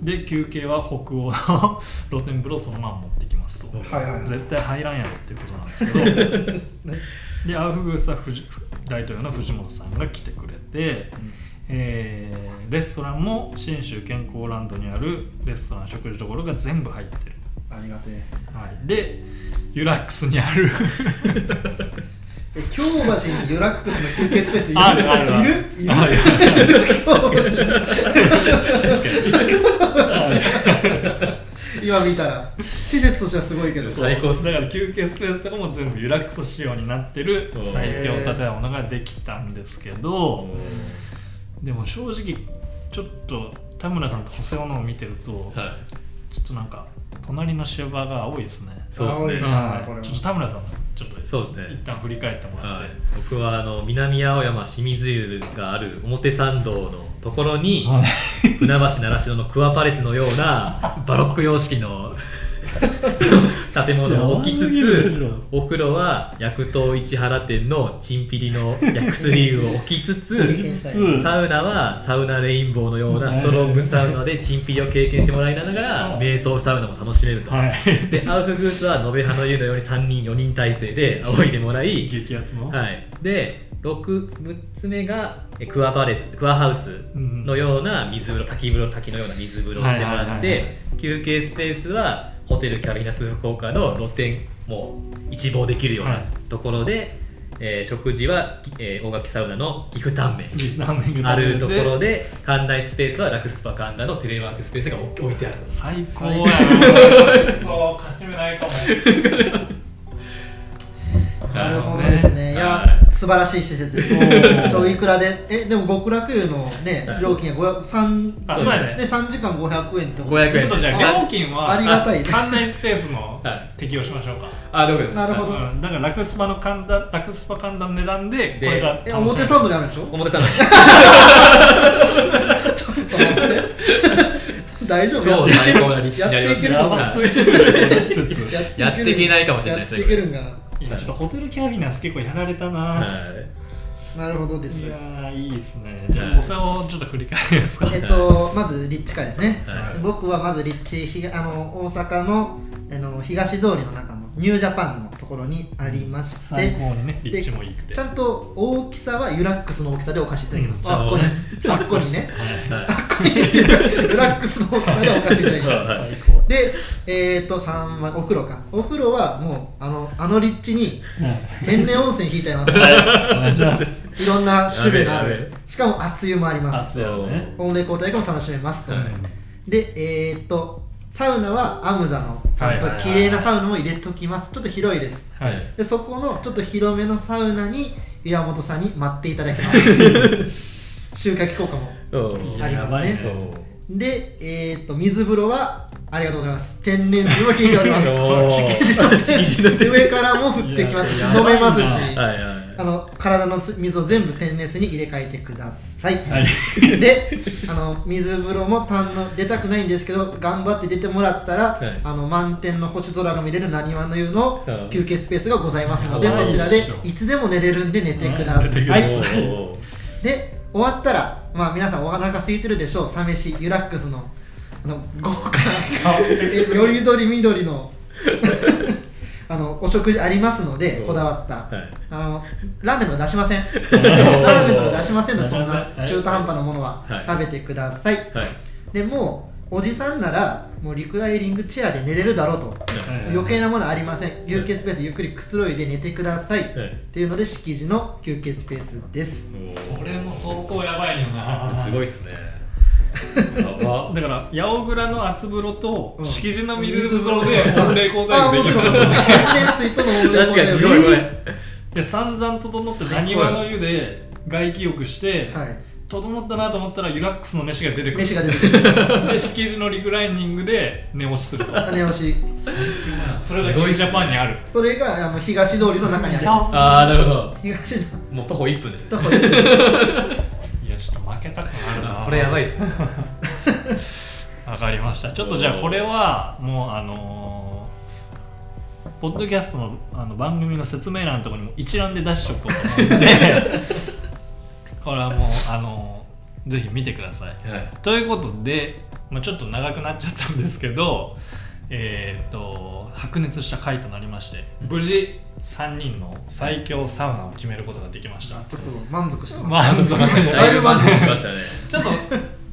で休憩は北欧の露天風呂をそのまま持ってきと、はいはい絶対入らんやろっていうことなんですけど。ね でアウフグースは藤大統領の藤本さんが来てくれて、えーレストランも信州健康ランドにあるレストラン食事どころが全部入ってる、ありがてえ。はい、でユラックスにある。え京橋にユラックスの休憩スペースいる？あるあるいる。いる？ある京橋。に 今見たら。施設としてはすごいけど。最高っす。だから休憩スペースとかも全部ユラックス仕様になってる最強建物ができたんですけどでも正直ちょっと田村さんと補正のを見てるとはい。ちょっとなんか隣の芝が多いですね。そうですね。青いなは。いちょっと田村さんちょっとそうですね。一旦振り返ってもらって、はい、僕はあの南青山清水湯がある表参道のところに、船橋習志野のクアパレスのようなバロック様式の建物を置きつつょ。お風呂は薬湯市原店のチンピリの薬薬湯を置きつ経つサウナはサウナレインボーのようなストロングサウナでチンピリを経験してもらいながらうん瞑想サウナも楽しめると、はい。でアウフグースは延べ葉の湯のように3人4人体制で仰いでもらい激アツの、はい、で 6, 6つ目がえクアパレスクアハウスのような水風呂滝風呂滝のような水風呂をしてもらはいはいはいはい。って休憩スペースはホテルキャビナス福岡の露天も一望できるようはない。ところで、えー食事は、えー大垣サウナの岐阜タンメン。あるところでで館内スペースはラクスパ神田のテレワークスペースが置いてある。最高やな。勝ち目ないかも。なるほどですね。いやは、素晴らしい施設です。ちょいくらで、え、でも極楽湯のね、料金が500、三あそうやね。で3時間500円ってこと？500円ちょっとじゃあ料金はありがたい館内スペースのはい。適用しましょうか。あ了解ですなるほど。うん。だからラクスパの神田ラクスパ神田の値段でこれがえ、表参道にあるでしょ？表参道。ちょっと待って。大丈夫？超最高な立地になりますね。やっていけないかもしれないですねやっていけるんかな。いやちょっとホテルキャビナス結構やられたな、はい。なるほどです。い。やーいいですね。じゃはいあお世話をちょっと振り返りますか。えっと、まず立地からですね。はい。僕はまず立地あの大阪のあの東通りの中のニュージャパンのところにありまして。最高にねで立地もいいくてちゃんと大きさはユラックスの大きさでお貸しいただきます、うんあっこにあっこにね。はい。はいあっこにユラックスの大きさでお貸しいただきます。はい。最高でえっ、と3はお風呂か。お風呂はもうあのあの立地に天然温泉引いちゃいます、お願いします。いろんな種類のある。しかも熱湯もあります。温冷交代も楽しめますと、はい。でえーっとサウナはアムザのちゃんと綺麗なサウナも入れときます。ちょっと広いです。はい。でそこのちょっと広めのサウナに岩本さんに待っていただきます。収穫効果もありますね。やばいでえーっと水風呂はありがとうございます。天然水も引いております。敷地の敷地の上からも降ってきます。し飲めますし。あの体の水を全部天然水に入れ替えてください、はい。であの水風呂も堪能出たくないんですけど頑張って出てもらったら、はい。あの満天の星空が見れるなにわの湯のうん休憩スペースがございますので、そちらでい。つでも寝れるんで寝てください、で終わったらまあ皆さんお腹空いてるでしょう。サ飯ユラックスのあの豪華なえよりどり緑の。あのお食事ありますのでう。んこだわった、はい。あのラーメンとか出しません。ラーメンとか出しませんのでそんな。はい。中途半端なものははい。食べてください、はい。でもうおじさんならもうリクライニングチェアで寝れるだろうと。はい。余計なものありません。休憩スペースゆっくりくつろいで寝てください、はいっていうので敷地の休憩スペースです。これも相当やばいよな。すごいっすね だから八百倉の厚風呂とうん。敷地の水風呂で温冷交あも代できるちろんもちろん天然水との温冷確かにすごいこれで散々整ってなにわの湯で外気浴してはい。整ったなと思ったらユラックスの飯が出てくる。飯が出てくる。で敷地のリクライニングで寝押しすると。寝押し。それだけジャパンにある。それがあの東通りの中にあります。ああなるほど。東通もう徒歩1分です。ねりいやちょっと負けたくなるな。これやばいっす。ねわかりました。ちょっとじゃあこれはもうあのーポッドキャストのあの番組の説明欄のところにも一覧で出しとこうと思うんで これはもうあのーぜひ見てください。はい。ということで、まあ、ちょっと長くなっちゃったんですけどえーっと白熱した回となりまして無事3人の最強サウナを決めることができました。ちょっと満足してます、満足しましただいぶ満足しましたね。ちょっと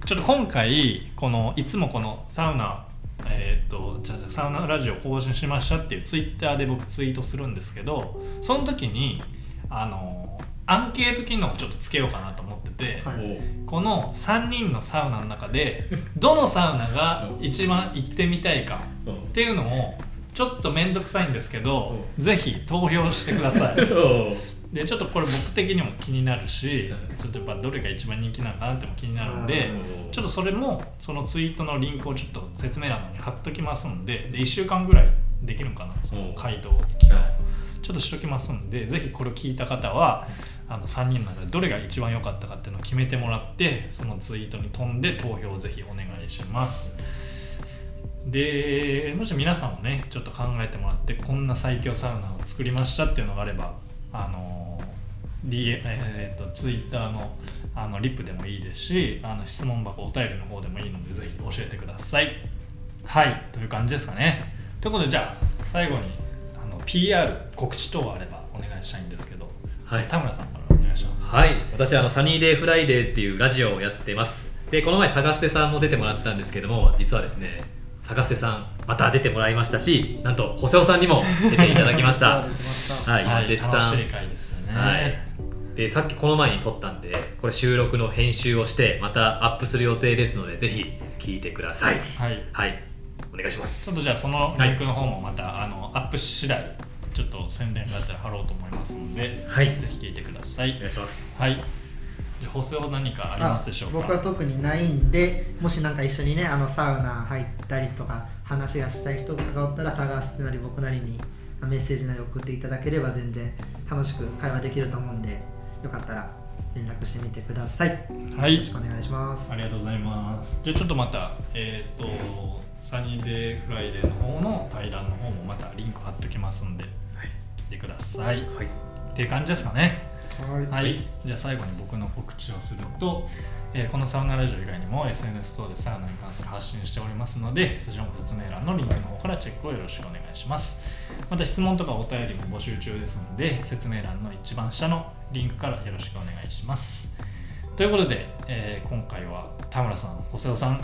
ちょっと今回このいつもこのサウナえーっとじゃあサウナラジオ更新しましたっていうツイッターで僕ツイートするんですけどその時にあのアンケート機能をちょっとつけようかなと思ってて、はい。この3人のサウナの中で どのサウナが一番行ってみたいかうん。っていうのをちょっと面倒くさいんですけど、ぜひ投票してください。でちょっとこれ僕的にも気になるしうん。ちょっとやっぱどれが一番人気なのかなっても気になるんでうんちょっとそれもそのツイートのリンクをちょっと説明欄に貼っときますんでで1週間ぐらいできるんかなその回答期間をちょっとしときますんでぜひこれを聞いた方はあの3人の中でどれが一番良かったかっていうのを決めてもらってそのツイートに飛んで投票をぜひお願いします。でもし皆さんもねちょっと考えてもらってこんな最強サウナを作りましたっていうのがあればあの D えー、とツイッターのあのリプでもいいですしあの質問箱お便りの方でもいいのでぜひ教えてください。はいという感じですかね。ということでじゃあ最後にあの PR 告知等あればお願いしたいんですけど、はい。田村さん願いします。はい。私あの Sunny Day Friday っていうラジオをやってます。でこの前探すてさんも出てもらったんですけども実はですね探すてさんまた出てもらいましたしなんとほせおさんにも出ていただきました。実は出てましたはい、はい、今絶賛。楽しい回ですよね。はい。でさっきこの前に撮ったんでこれ収録の編集をしてまたアップする予定ですのでぜひ聞いてください。はい。はい。お願いしまちすょっとじゃあそのリンクの方もまた、あのアップ次第ちょっと宣伝があったら貼ろうと思いますので、はい。ぜひ聞いてください。お願いします。はい。じゃあ補正は何かありますでしょうか？僕は特にないんでもしなんか一緒にねあのサウナ入ったりとか話がしたい人がおったら探すなり僕なりにメッセージなり送っていただければ全然楽しく会話できると思うんでよかったら連絡してみてください。よはい。ろしくお願いします。ありがとうございます。じゃあちょっとまた、えっ、と、 Sunny Day Friday の方の対談の方もまたリンク貼っておきますんで、てください。はいっていう感じですかね。はいはい。じゃあ最後に僕の告知をすると、えーこのサウナラジオ以外にも SNS 等でサウナに関する発信しておりますので、そちらも説明欄のリンクの方からチェックをよろしくお願いします。また質問とかお便りも募集中ですので、説明欄の一番下のリンクからよろしくお願いします。ということで、えー今回は田村さん、細尾さん、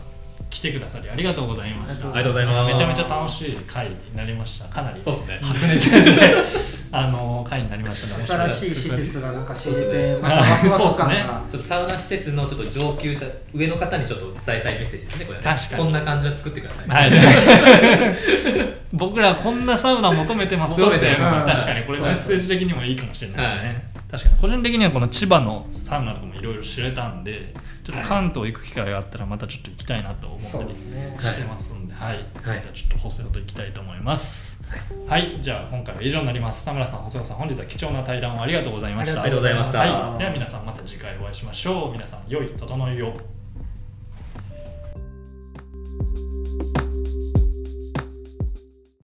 来てくださりありがとうございました。ありがとうございます。めちゃめちゃ楽しい回になりました。かなりそうですね。白熱で あの回になりましたね。新しい施設がなんか知れそうですねてまたワクワク感が。ちょっとサウナ施設のちょっと上級者上の方にちょっと伝えたいメッセージですねこれね確かに。こんな感じで作ってください、はい、僕らこんなサウナ求めてますよっていうのが求めてます。確かにこれメッセージ的にもいいかもしれないですね、確かに。個人的にはこの千葉のサウナとかもいろいろ知れたんでちょっと関東行く機会があったらまたちょっと行きたいなと思ったりしてますんで、はい。はい。またちょっと細尾と行きたいと思います。はい、じゃあ今回は以上になります。田村さん細尾さん本日は貴重な対談をありがとうございました。ありがとうございました。はい、では皆さんまた次回お会いしましょう。皆さん良い整いを